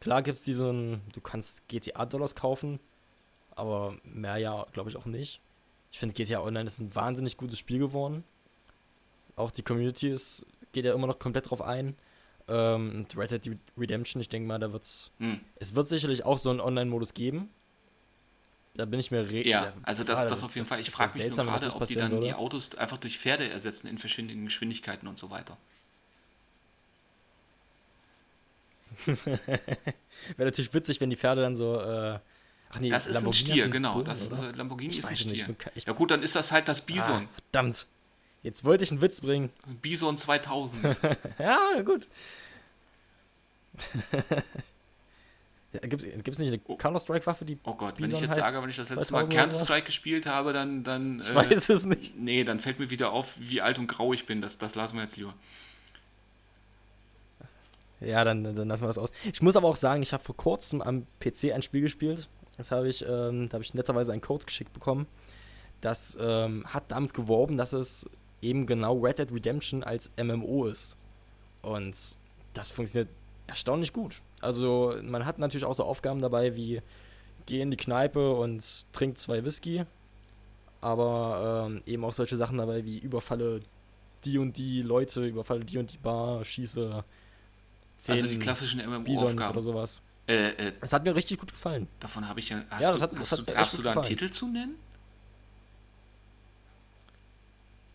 Klar gibt es diesen, du kannst GTA-Dollars kaufen, aber mehr ja, glaube ich, auch nicht. Ich finde GTA Online ist ein wahnsinnig gutes Spiel geworden. Auch die Community ist, geht ja immer noch komplett drauf ein. Ähm, Red Dead Redemption, ich denke mal, da wird's. Hm. Es wird sicherlich auch so einen Online-Modus geben. Da bin ich mir re Ja, also das, das auf jeden das Fall. Ich frage mich seltsam, nur gerade, ob die dann würde. die Autos einfach durch Pferde ersetzen in verschiedenen Geschwindigkeiten und so weiter. [laughs] Wäre natürlich witzig, wenn die Pferde dann so. Äh, ach nee, das ist ein Stier, genau. Boden, das, Lamborghini ich ist ein Stier. Nicht, ich, ja gut, dann ist das halt das Bison. Ah, verdammt. Jetzt wollte ich einen Witz bringen. Bison 2000. [laughs] ja, gut. [laughs] ja, Gibt es nicht eine oh. Counter-Strike-Waffe, die. Oh Gott, Bison wenn ich jetzt sage, wenn ich das letzte Mal Counter-Strike gespielt habe, dann. dann ich äh, weiß es nicht. Nee, dann fällt mir wieder auf, wie alt und grau ich bin. Das, das lassen wir jetzt lieber. Ja, dann, dann lassen wir das aus. Ich muss aber auch sagen, ich habe vor kurzem am PC ein Spiel gespielt. Das habe ich, ähm, da habe ich netterweise einen Code geschickt bekommen. Das ähm, hat damit geworben, dass es eben genau Red Dead Redemption als MMO ist. Und das funktioniert erstaunlich gut. Also man hat natürlich auch so Aufgaben dabei wie geh in die Kneipe und trink zwei Whisky. Aber ähm, eben auch solche Sachen dabei wie überfalle die und die Leute, überfalle die und die Bar, schieße zehn also die klassischen MMO-Aufgaben oder sowas. Äh, äh, das hat mir richtig gut gefallen. Davon habe ich ja. Hast ja, das hat, du, das hast hat du, darfst du da einen Titel zu nennen?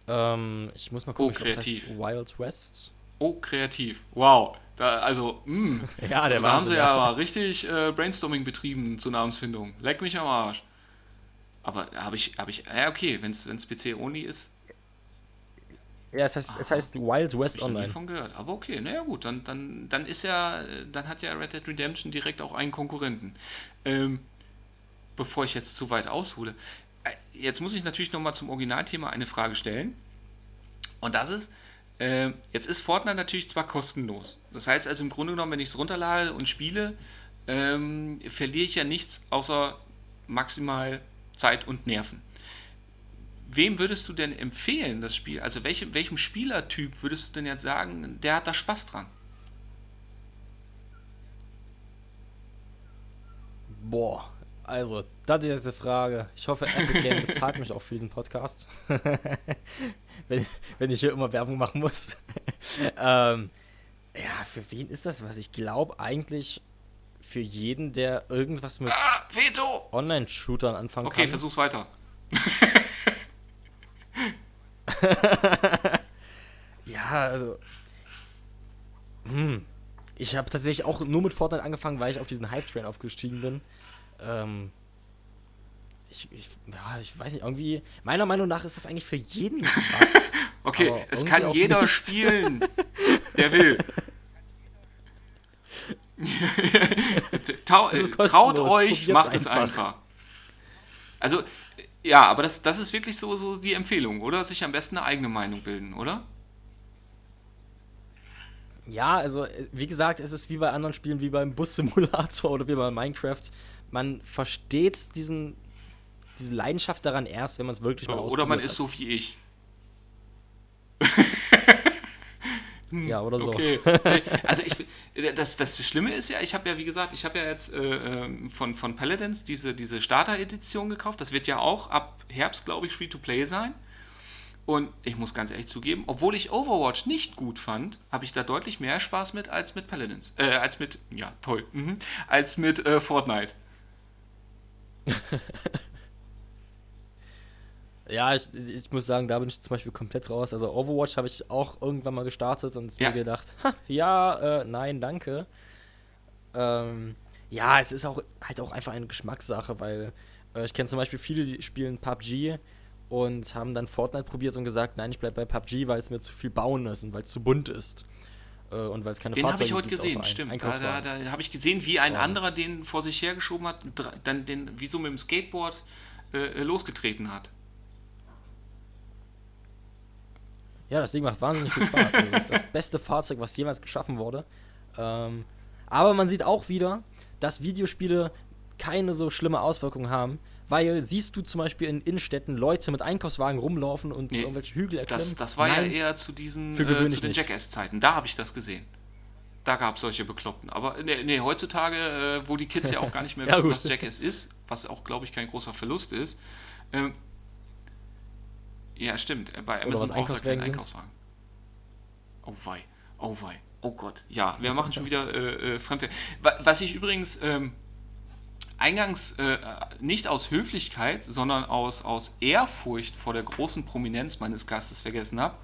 Ähm, ich muss mal gucken, oh, kreativ. Glaub, das heißt Wild West. Oh, kreativ. Wow. Da, also, mh. [laughs] ja, der also, da haben sie ja, ja richtig äh, Brainstorming betrieben zur Namensfindung. Leck mich am Arsch. Aber habe ich, habe ich, ja okay, wenn es PC-only ist. Ja, es heißt, es heißt Wild West hab ich Online. davon gehört. Aber okay, naja gut, dann, dann, dann ist ja, dann hat ja Red Dead Redemption direkt auch einen Konkurrenten. Ähm, bevor ich jetzt zu weit aushole, äh, jetzt muss ich natürlich nochmal zum Originalthema eine Frage stellen. Und das ist, äh, jetzt ist Fortnite natürlich zwar kostenlos. Das heißt also im Grunde genommen, wenn ich es runterlade und spiele, ähm, verliere ich ja nichts außer maximal Zeit und Nerven. Wem würdest du denn empfehlen, das Spiel? Also welchem, welchem Spielertyp würdest du denn jetzt sagen, der hat da Spaß dran? Boah, also, das ist jetzt eine Frage. Ich hoffe, Epic Game [laughs] bezahlt mich auch für diesen Podcast. [laughs] wenn, wenn ich hier immer Werbung machen muss. [laughs] ähm, ja, für wen ist das was? Ich glaube eigentlich für jeden, der irgendwas mit ah, Online-Shootern anfangen okay, kann. Okay, versuch's weiter. [laughs] ja, also. Hm. Ich habe tatsächlich auch nur mit Fortnite angefangen, weil ich auf diesen Hype-Train aufgestiegen bin. Ähm, ich, ich, ja, ich weiß nicht, irgendwie, meiner Meinung nach ist das eigentlich für jeden was. [laughs] okay, es kann jeder nicht. spielen, [laughs] der will. Tau, traut euch, macht einfach. es einfach. Also, ja, aber das, das ist wirklich so, so die Empfehlung, oder? Sich am besten eine eigene Meinung bilden, oder? Ja, also, wie gesagt, es ist wie bei anderen Spielen, wie beim Bus-Simulator [laughs] oder wie bei Minecraft. Man versteht diesen, diese Leidenschaft daran erst, wenn man es wirklich mal ausprobiert Oder man hat. ist so wie ich. ja, oder so. Okay. [laughs] Also ich, das, das Schlimme ist ja, ich habe ja, wie gesagt, ich habe ja jetzt äh, ähm, von, von Paladins diese, diese Starter-Edition gekauft. Das wird ja auch ab Herbst, glaube ich, Free-to-Play sein. Und ich muss ganz ehrlich zugeben, obwohl ich Overwatch nicht gut fand, habe ich da deutlich mehr Spaß mit als mit Paladins. Äh, als mit, ja, toll, mhm, als mit äh, Fortnite. [laughs] Ja, ich, ich muss sagen, da bin ich zum Beispiel komplett raus. Also Overwatch habe ich auch irgendwann mal gestartet und ja. mir gedacht, ja, äh, nein, danke. Ähm, ja, es ist auch halt auch einfach eine Geschmackssache, weil äh, ich kenne zum Beispiel viele, die spielen PUBG und haben dann Fortnite probiert und gesagt, nein, ich bleibe bei PUBG, weil es mir zu viel bauen ist und weil es zu bunt ist. Äh, und weil es keine den Fahrzeuge gibt. Den habe ich heute gesehen, stimmt. Da, da, da habe ich gesehen, wie ein und anderer den vor sich hergeschoben hat, dann den wie so mit dem Skateboard äh, losgetreten hat. Ja, das Ding macht wahnsinnig viel Spaß. Also das ist das beste Fahrzeug, was jemals geschaffen wurde. Ähm, aber man sieht auch wieder, dass Videospiele keine so schlimme Auswirkungen haben, weil siehst du zum Beispiel in Innenstädten Leute mit Einkaufswagen rumlaufen und nee, irgendwelche Hügel erklimmen? Das, das war Nein, ja eher zu diesen für äh, zu den Jackass-Zeiten. Da habe ich das gesehen. Da gab es solche Bekloppten. Aber nee, nee heutzutage, äh, wo die Kids ja auch gar nicht mehr [laughs] wissen, ja, was Jackass ist, was auch, glaube ich, kein großer Verlust ist, ähm, ja, stimmt. Bei Amazon Oder was Einkaufswagen sind. Einkaufswagen. Oh wei. Oh wei. Oh Gott. Ja, wir machen schon wieder äh, äh, Fremdweh. Was ich übrigens ähm, eingangs äh, nicht aus Höflichkeit, sondern aus, aus Ehrfurcht vor der großen Prominenz meines Gastes vergessen habe.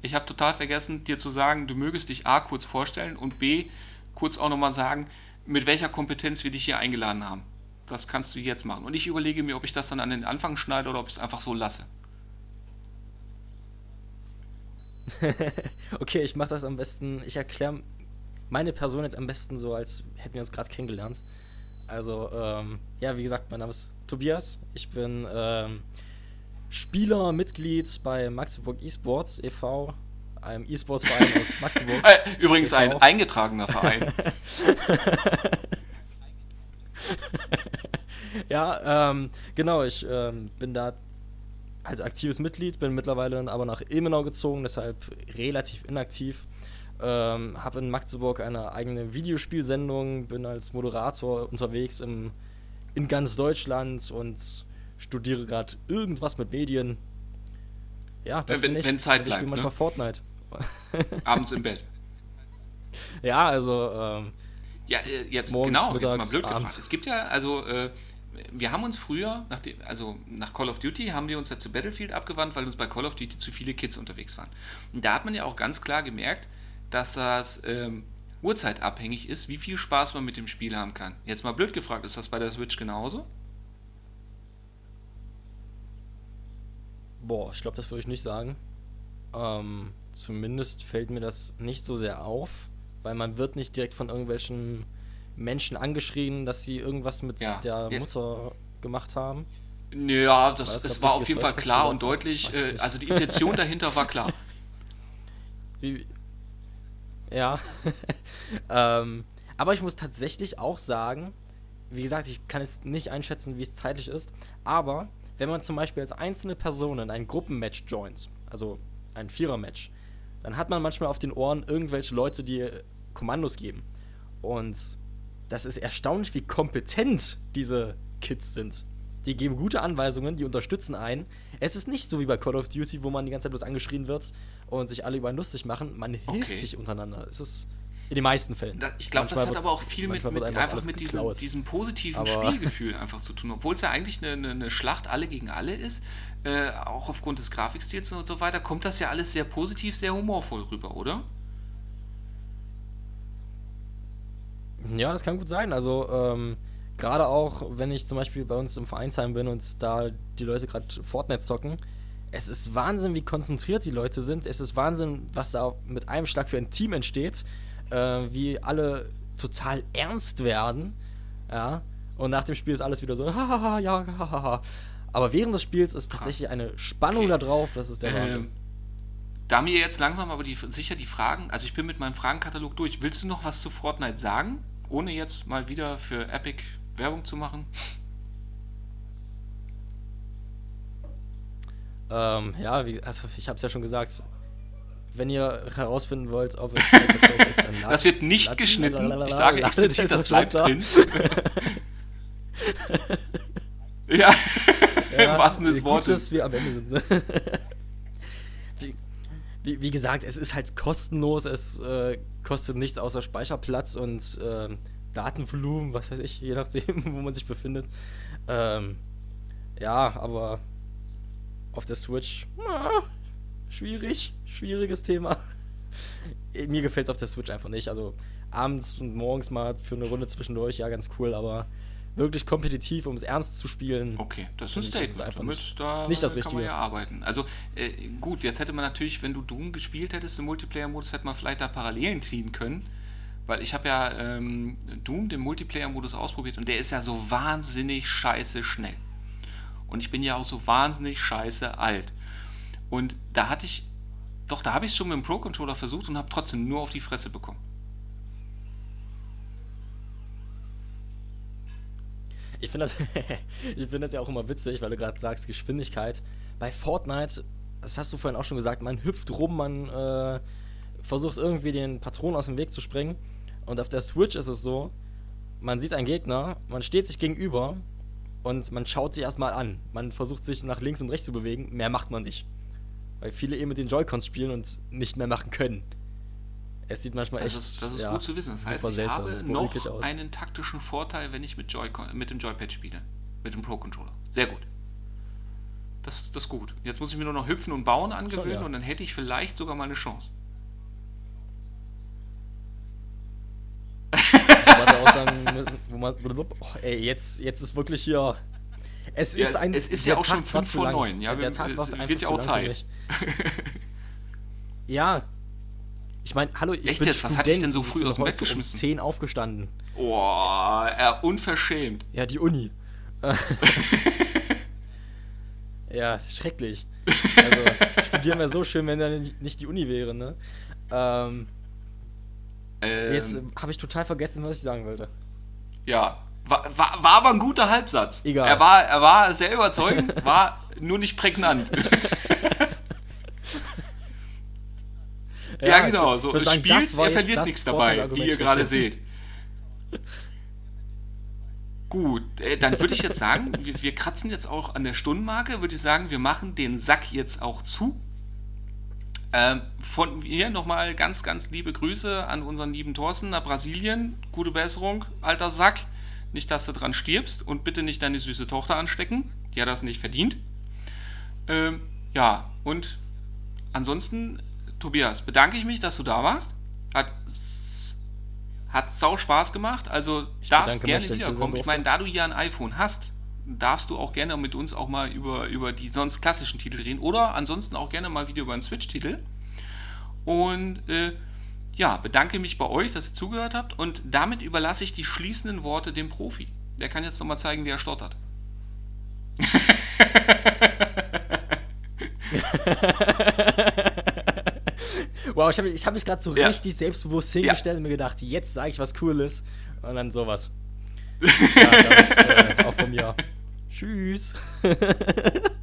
Ich habe total vergessen, dir zu sagen, du mögest dich A kurz vorstellen und B kurz auch nochmal sagen, mit welcher Kompetenz wir dich hier eingeladen haben. Das kannst du jetzt machen. Und ich überlege mir, ob ich das dann an den Anfang schneide oder ob ich es einfach so lasse. [laughs] okay, ich mache das am besten. Ich erkläre meine Person jetzt am besten so, als hätten wir uns gerade kennengelernt. Also, ähm, ja, wie gesagt, mein Name ist Tobias. Ich bin ähm, Spieler, Mitglied bei Magdeburg Esports e.V., einem E-Sports-Verein aus [laughs] Magdeburg. Äh, übrigens e. ein eingetragener Verein. [laughs] ja, ähm, genau, ich ähm, bin da als aktives Mitglied, bin mittlerweile aber nach Ilmenau gezogen, deshalb relativ inaktiv. Ähm, habe in Magdeburg eine eigene Videospielsendung, bin als Moderator unterwegs im, in ganz Deutschland und studiere gerade irgendwas mit Medien. Ja, das wenn, bin ich. Wenn Zeit. Ich spiele manchmal ne? Fortnite. [laughs] Abends im Bett. Ja, also. Ähm, ja, äh, jetzt morgens, genau, mittags, jetzt mal blöd abends. gefragt. Es gibt ja, also. Äh, wir haben uns früher, nach dem, also nach Call of Duty, haben wir uns ja zu Battlefield abgewandt, weil uns bei Call of Duty zu viele Kids unterwegs waren. Und da hat man ja auch ganz klar gemerkt, dass das ähm, uhrzeitabhängig ist, wie viel Spaß man mit dem Spiel haben kann. Jetzt mal blöd gefragt, ist das bei der Switch genauso? Boah, ich glaube, das würde ich nicht sagen. Ähm, zumindest fällt mir das nicht so sehr auf, weil man wird nicht direkt von irgendwelchen Menschen angeschrien, dass sie irgendwas mit ja. der ja. Mutter gemacht haben. Ja, das, das, das war auf jeden Fall klar und deutlich. Äh, also die Intention dahinter war klar. [laughs] Wie, ja. [laughs] ähm, aber ich muss tatsächlich auch sagen, wie gesagt, ich kann es nicht einschätzen, wie es zeitlich ist, aber wenn man zum Beispiel als einzelne Person in ein Gruppenmatch joint, also ein Vierer-Match, dann hat man manchmal auf den Ohren irgendwelche Leute, die Kommandos geben. Und das ist erstaunlich, wie kompetent diese Kids sind. Die geben gute Anweisungen, die unterstützen einen. Es ist nicht so wie bei Call of Duty, wo man die ganze Zeit bloß angeschrien wird und sich alle über einen lustig machen. Man hilft okay. sich untereinander. Es ist in den meisten Fällen. Da, ich glaube, das hat wird, aber auch viel mit, mit einfach, einfach mit diesem, diesem, positiven aber [laughs] Spielgefühl einfach zu tun. Obwohl es ja eigentlich eine, eine, eine, Schlacht alle gegen alle ist, äh, auch aufgrund des Grafikstils und so weiter, kommt das ja alles sehr positiv, sehr humorvoll rüber, oder? Ja, das kann gut sein. Also, ähm, gerade auch, wenn ich zum Beispiel bei uns im Vereinsheim bin und da die Leute gerade Fortnite zocken, es ist Wahnsinn, wie konzentriert die Leute sind. Es ist Wahnsinn, was da mit einem Schlag für ein Team entsteht. Äh, wie alle total ernst werden. Ja. Und nach dem Spiel ist alles wieder so, hahaha, ja, hahaha. Aber während des Spiels ist tatsächlich eine Spannung okay. da drauf, das ist der ähm, Wahnsinn. Da mir jetzt langsam aber die, sicher die Fragen, also ich bin mit meinem Fragenkatalog durch. Willst du noch was zu Fortnite sagen? Ohne jetzt mal wieder für Epic Werbung zu machen? Ähm, ja, wie, also ich habe es ja schon gesagt. Wenn ihr herausfinden wollt, ob es [laughs] ist, dann Das wird nicht lad, geschnitten. Lad, ich sage explizit, das bleibt drin. [laughs] ja, ja, [laughs] im wahrsten des Wortes. Gut, dass wir am Ende sind. Wie, wie, gesagt, es ist halt kostenlos, es äh, kostet nichts außer Speicherplatz und äh, Datenvolumen, was weiß ich, je nachdem, [laughs] wo man sich befindet. Ähm, ja, aber auf der Switch, na, schwierig, schwieriges Thema. [laughs] Mir gefällt es auf der Switch einfach nicht. Also abends und morgens mal für eine Runde zwischendurch, ja, ganz cool, aber wirklich kompetitiv, um es ernst zu spielen. Okay, das ist, das ist einfach Damit, nicht, da nicht das Richtige. kann man ja arbeiten. Also äh, gut, jetzt hätte man natürlich, wenn du Doom gespielt hättest im Multiplayer-Modus, hätte man vielleicht da Parallelen ziehen können. Weil ich habe ja ähm, Doom, den Multiplayer-Modus ausprobiert und der ist ja so wahnsinnig scheiße schnell. Und ich bin ja auch so wahnsinnig scheiße alt. Und da hatte ich, doch, da habe ich es schon mit dem Pro-Controller versucht und habe trotzdem nur auf die Fresse bekommen. Ich finde das, [laughs] find das ja auch immer witzig, weil du gerade sagst, Geschwindigkeit. Bei Fortnite, das hast du vorhin auch schon gesagt, man hüpft rum, man äh, versucht irgendwie den Patron aus dem Weg zu springen. Und auf der Switch ist es so, man sieht einen Gegner, man steht sich gegenüber und man schaut sich erstmal an. Man versucht sich nach links und rechts zu bewegen, mehr macht man nicht. Weil viele eben mit den Joy-Cons spielen und nicht mehr machen können. Es sieht manchmal das echt ist, das ist ja, gut zu wissen. Das heißt, ich seltsam. habe noch einen taktischen Vorteil, wenn ich mit, Joy mit dem Joypad spiele. Mit dem Pro-Controller. Sehr gut. Das, das ist gut. Jetzt muss ich mir nur noch Hüpfen und Bauen angewöhnen so, ja. und dann hätte ich vielleicht sogar mal eine Chance. müssen, man, oh, ey, jetzt, jetzt ist wirklich hier. Es ja, ist ein. Es ist ja auch Tag schon 5 vor 9. Ja, der Tag war wird ja auch Zeit. [laughs] ja. Ich meine, hallo, ich Echt bin jetzt? Student. Was hatte ich denn so früh aus dem Bett geschmissen? um 10 aufgestanden. Boah, äh, unverschämt. Ja, die Uni. [laughs] ja, schrecklich. Also, [laughs] studieren wäre so schön, wenn da nicht die Uni wäre, ne? Ähm, ähm, Jetzt habe ich total vergessen, was ich sagen wollte. Ja, war, war, war aber ein guter Halbsatz. Egal. Er war, er war sehr überzeugend, [laughs] war nur nicht prägnant. Ja, ja, genau. So, es spielt, er verliert nichts dabei, wie ihr gerade seht. Gut, äh, dann würde ich jetzt sagen, [laughs] wir, wir, kratzen jetzt auch an der Stundenmarke, würde ich sagen, wir machen den Sack jetzt auch zu. Ähm, von mir nochmal ganz, ganz liebe Grüße an unseren lieben Thorsten nach Brasilien. Gute Besserung, alter Sack. Nicht, dass du dran stirbst und bitte nicht deine süße Tochter anstecken. Die hat das nicht verdient. Ähm, ja, und ansonsten, Tobias, bedanke ich mich, dass du da warst. Hat, hat sau Spaß gemacht. Also ich darfst gerne mich, wiederkommen. Ich meine, da du ja ein iPhone hast, darfst du auch gerne mit uns auch mal über, über die sonst klassischen Titel reden. Oder ansonsten auch gerne mal wieder über einen Switch-Titel. Und äh, ja, bedanke mich bei euch, dass ihr zugehört habt. Und damit überlasse ich die schließenden Worte dem Profi. Der kann jetzt nochmal zeigen, wie er stottert. [laughs] [laughs] wow, ich habe ich hab mich gerade so ja. richtig selbstbewusst hingestellt ja. und mir gedacht, jetzt sage ich was Cooles. Und dann sowas. [laughs] ja, damit, äh, auch von mir. Tschüss. [laughs]